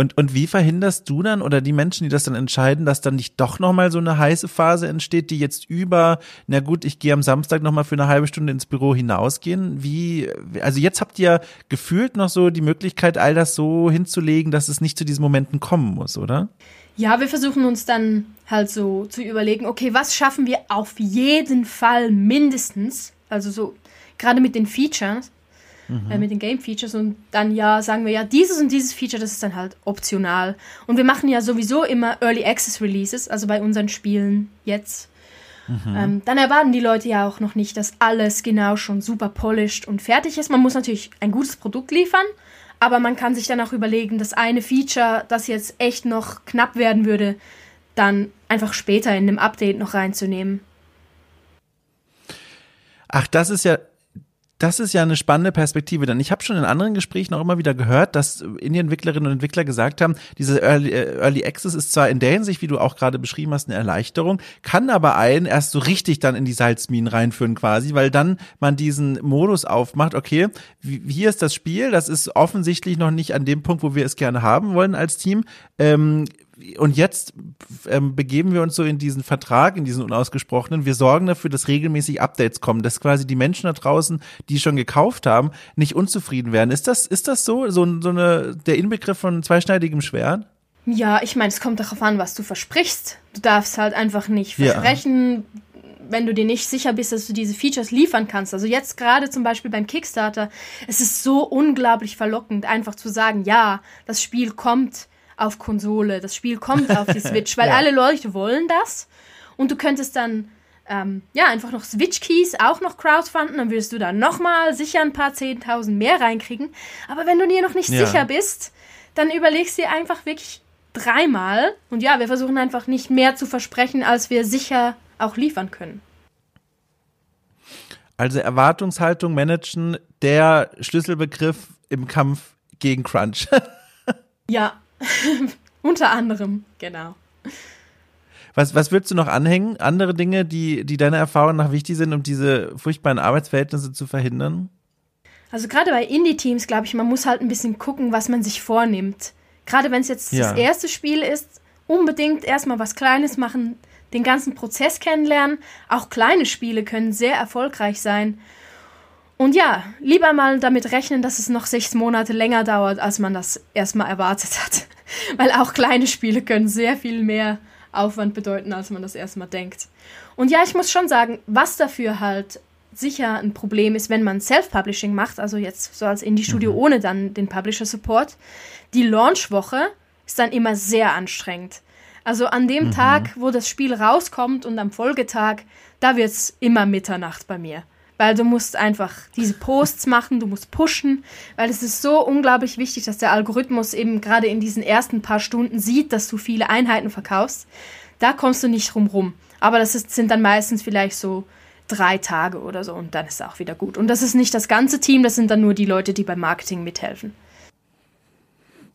Und, und wie verhinderst du dann oder die Menschen, die das dann entscheiden, dass dann nicht doch nochmal so eine heiße Phase entsteht, die jetzt über, na gut, ich gehe am Samstag nochmal für eine halbe Stunde ins Büro hinausgehen? Wie, also jetzt habt ihr gefühlt noch so die Möglichkeit, all das so hinzulegen, dass es nicht zu diesen Momenten kommen muss, oder? Ja, wir versuchen uns dann halt so zu überlegen, okay, was schaffen wir auf jeden Fall mindestens? Also so, gerade mit den Features, mhm. äh, mit den Game Features und dann ja sagen wir ja, dieses und dieses Feature, das ist dann halt optional. Und wir machen ja sowieso immer Early Access Releases, also bei unseren Spielen jetzt. Mhm. Ähm, dann erwarten die Leute ja auch noch nicht, dass alles genau schon super polished und fertig ist. Man muss natürlich ein gutes Produkt liefern, aber man kann sich dann auch überlegen, das eine Feature, das jetzt echt noch knapp werden würde, dann einfach später in einem Update noch reinzunehmen. Ach, das ist ja das ist ja eine spannende Perspektive, denn ich habe schon in anderen Gesprächen auch immer wieder gehört, dass Indie-Entwicklerinnen und Entwickler gesagt haben, diese Early, äh, Early Access ist zwar in der Hinsicht, wie du auch gerade beschrieben hast, eine Erleichterung, kann aber einen erst so richtig dann in die Salzminen reinführen quasi, weil dann man diesen Modus aufmacht, okay, hier ist das Spiel, das ist offensichtlich noch nicht an dem Punkt, wo wir es gerne haben wollen als Team. Ähm, und jetzt ähm, begeben wir uns so in diesen Vertrag, in diesen unausgesprochenen. Wir sorgen dafür, dass regelmäßig Updates kommen, dass quasi die Menschen da draußen, die schon gekauft haben, nicht unzufrieden werden. Ist das, ist das so, so, so eine, der Inbegriff von zweischneidigem Schwert? Ja, ich meine, es kommt darauf an, was du versprichst. Du darfst halt einfach nicht versprechen, ja. wenn du dir nicht sicher bist, dass du diese Features liefern kannst. Also jetzt gerade zum Beispiel beim Kickstarter, es ist so unglaublich verlockend, einfach zu sagen, ja, das Spiel kommt auf Konsole, das Spiel kommt auf die Switch, weil ja. alle Leute wollen das. Und du könntest dann ähm, ja einfach noch Switch-Keys auch noch crowdfunden, dann würdest du da nochmal sicher ein paar 10.000 mehr reinkriegen. Aber wenn du dir noch nicht ja. sicher bist, dann überlegst du dir einfach wirklich dreimal. Und ja, wir versuchen einfach nicht mehr zu versprechen, als wir sicher auch liefern können. Also Erwartungshaltung managen, der Schlüsselbegriff im Kampf gegen Crunch. ja, Unter anderem, genau. Was, was würdest du noch anhängen? Andere Dinge, die, die deiner Erfahrung nach wichtig sind, um diese furchtbaren Arbeitsverhältnisse zu verhindern? Also gerade bei Indie-Teams, glaube ich, man muss halt ein bisschen gucken, was man sich vornimmt. Gerade wenn es jetzt ja. das erste Spiel ist, unbedingt erstmal was Kleines machen, den ganzen Prozess kennenlernen. Auch kleine Spiele können sehr erfolgreich sein. Und ja, lieber mal damit rechnen, dass es noch sechs Monate länger dauert, als man das erstmal erwartet hat. Weil auch kleine Spiele können sehr viel mehr Aufwand bedeuten, als man das erstmal denkt. Und ja, ich muss schon sagen, was dafür halt sicher ein Problem ist, wenn man Self-Publishing macht, also jetzt so als Indie-Studio mhm. ohne dann den Publisher-Support, die Launch-Woche ist dann immer sehr anstrengend. Also an dem mhm. Tag, wo das Spiel rauskommt und am Folgetag, da wird es immer Mitternacht bei mir weil du musst einfach diese Posts machen, du musst pushen, weil es ist so unglaublich wichtig, dass der Algorithmus eben gerade in diesen ersten paar Stunden sieht, dass du viele Einheiten verkaufst. Da kommst du nicht drum rum. Aber das ist, sind dann meistens vielleicht so drei Tage oder so und dann ist es auch wieder gut. Und das ist nicht das ganze Team, das sind dann nur die Leute, die beim Marketing mithelfen.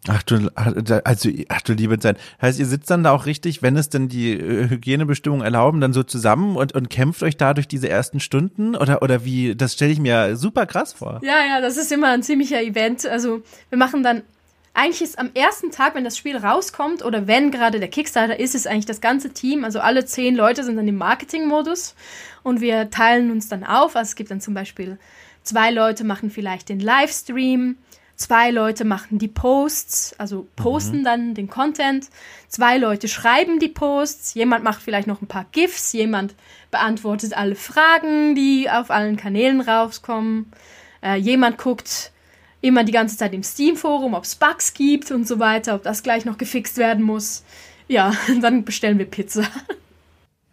Ach du, also, ach du liebe Zeit. Heißt, ihr sitzt dann da auch richtig, wenn es denn die äh, Hygienebestimmungen erlauben, dann so zusammen und, und kämpft euch da durch diese ersten Stunden? Oder, oder wie, das stelle ich mir super krass vor. Ja, ja, das ist immer ein ziemlicher Event. Also, wir machen dann, eigentlich ist am ersten Tag, wenn das Spiel rauskommt oder wenn gerade der Kickstarter ist, ist eigentlich das ganze Team, also alle zehn Leute sind dann im Marketing-Modus und wir teilen uns dann auf. Also, es gibt dann zum Beispiel zwei Leute machen vielleicht den Livestream, zwei Leute machen die Posts, also posten mhm. dann den Content, zwei Leute schreiben die Posts, jemand macht vielleicht noch ein paar GIFs, jemand beantwortet alle Fragen, die auf allen Kanälen rauskommen, äh, jemand guckt immer die ganze Zeit im Steam-Forum, ob es Bugs gibt und so weiter, ob das gleich noch gefixt werden muss. Ja, dann bestellen wir Pizza.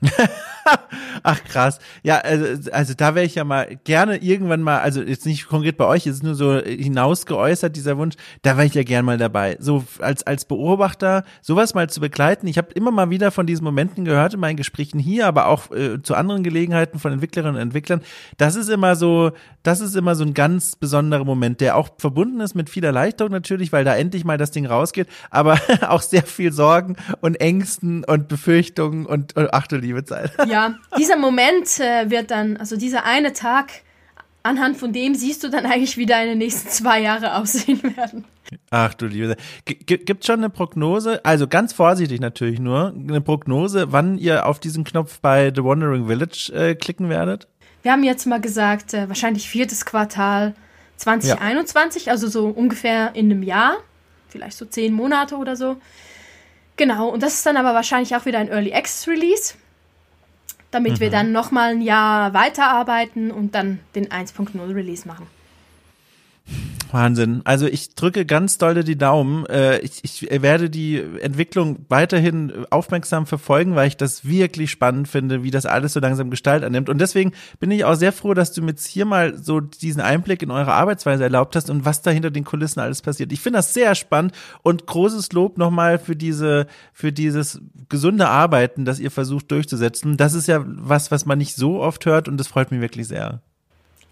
Ach krass. Ja, also, also da wäre ich ja mal gerne irgendwann mal, also jetzt nicht konkret bei euch, es ist nur so hinaus geäußert, dieser Wunsch, da wäre ich ja gern mal dabei. So als, als Beobachter, sowas mal zu begleiten. Ich habe immer mal wieder von diesen Momenten gehört in meinen Gesprächen hier, aber auch äh, zu anderen Gelegenheiten von Entwicklerinnen und Entwicklern. Das ist immer so, das ist immer so ein ganz besonderer Moment, der auch verbunden ist mit viel Erleichterung natürlich, weil da endlich mal das Ding rausgeht, aber auch sehr viel Sorgen und Ängsten und Befürchtungen und, und ach du liebe Zeit. Ja, dieser Moment äh, wird dann, also dieser eine Tag, anhand von dem siehst du dann eigentlich, wie deine nächsten zwei Jahre aussehen werden. Ach du liebe Gibt schon eine Prognose, also ganz vorsichtig natürlich nur, eine Prognose, wann ihr auf diesen Knopf bei The Wandering Village äh, klicken werdet? Wir haben jetzt mal gesagt, äh, wahrscheinlich viertes Quartal 2021, ja. also so ungefähr in einem Jahr, vielleicht so zehn Monate oder so. Genau, und das ist dann aber wahrscheinlich auch wieder ein Early Access Release damit mhm. wir dann nochmal ein Jahr weiterarbeiten und dann den 1.0 Release machen. Wahnsinn. Also ich drücke ganz dolle die Daumen. Äh, ich, ich werde die Entwicklung weiterhin aufmerksam verfolgen, weil ich das wirklich spannend finde, wie das alles so langsam Gestalt annimmt. Und deswegen bin ich auch sehr froh, dass du mir jetzt hier mal so diesen Einblick in eure Arbeitsweise erlaubt hast und was da hinter den Kulissen alles passiert. Ich finde das sehr spannend und großes Lob nochmal für diese, für dieses gesunde Arbeiten, das ihr versucht durchzusetzen. Das ist ja was, was man nicht so oft hört und das freut mich wirklich sehr.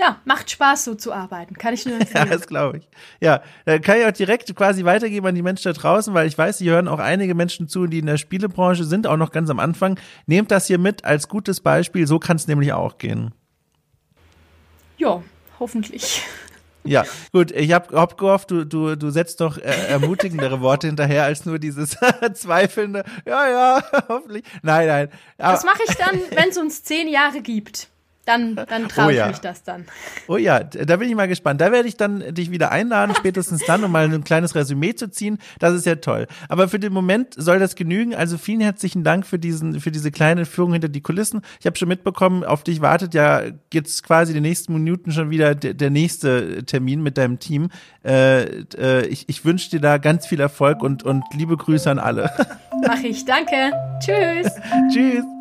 Ja, macht Spaß, so zu arbeiten. Kann ich nur empfehlen. ja, das glaube ich. Ja, da kann ich auch direkt quasi weitergeben an die Menschen da draußen, weil ich weiß, hier hören auch einige Menschen zu, die in der Spielebranche sind, auch noch ganz am Anfang. Nehmt das hier mit als gutes Beispiel. So kann es nämlich auch gehen. Ja, hoffentlich. Ja, gut, ich habe hab gehofft, du, du, du setzt doch äh, ermutigendere Worte hinterher als nur dieses zweifelnde, ja, ja, hoffentlich. Nein, nein. Aber, das mache ich dann, wenn es uns zehn Jahre gibt. Dann, dann traue oh, ja. ich mich das dann. Oh ja, da bin ich mal gespannt. Da werde ich dann dich wieder einladen, spätestens dann, um mal ein kleines Resümee zu ziehen. Das ist ja toll. Aber für den Moment soll das genügen. Also vielen herzlichen Dank für diesen, für diese kleine Führung hinter die Kulissen. Ich habe schon mitbekommen, auf dich wartet ja jetzt quasi die nächsten Minuten schon wieder der, der nächste Termin mit deinem Team. Äh, äh, ich ich wünsche dir da ganz viel Erfolg und, und liebe Grüße an alle. Mach ich, danke. Tschüss. Tschüss.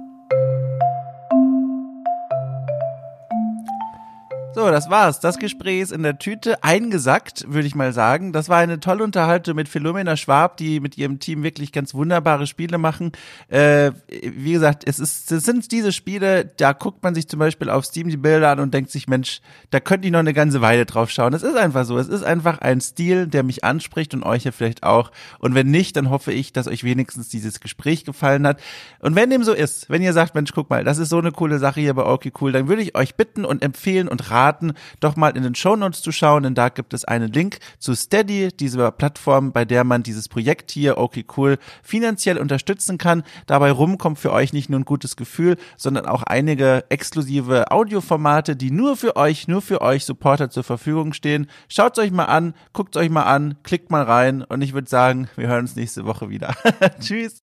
So, das war's. Das Gespräch ist in der Tüte eingesackt, würde ich mal sagen. Das war eine tolle Unterhaltung mit Philomena Schwab, die mit ihrem Team wirklich ganz wunderbare Spiele machen. Äh, wie gesagt, es, ist, es sind diese Spiele, da guckt man sich zum Beispiel auf Steam die Bilder an und denkt sich, Mensch, da könnte ich noch eine ganze Weile drauf schauen. Es ist einfach so. Es ist einfach ein Stil, der mich anspricht und euch ja vielleicht auch. Und wenn nicht, dann hoffe ich, dass euch wenigstens dieses Gespräch gefallen hat. Und wenn dem so ist, wenn ihr sagt, Mensch, guck mal, das ist so eine coole Sache hier bei Okay Cool, dann würde ich euch bitten und empfehlen und raten, raten, doch mal in den Show Notes zu schauen, denn da gibt es einen Link zu Steady, dieser Plattform, bei der man dieses Projekt hier, okay cool, finanziell unterstützen kann. Dabei rum kommt für euch nicht nur ein gutes Gefühl, sondern auch einige exklusive Audioformate, die nur für euch, nur für euch Supporter zur Verfügung stehen. Schaut euch mal an, guckt euch mal an, klickt mal rein und ich würde sagen, wir hören uns nächste Woche wieder. Tschüss.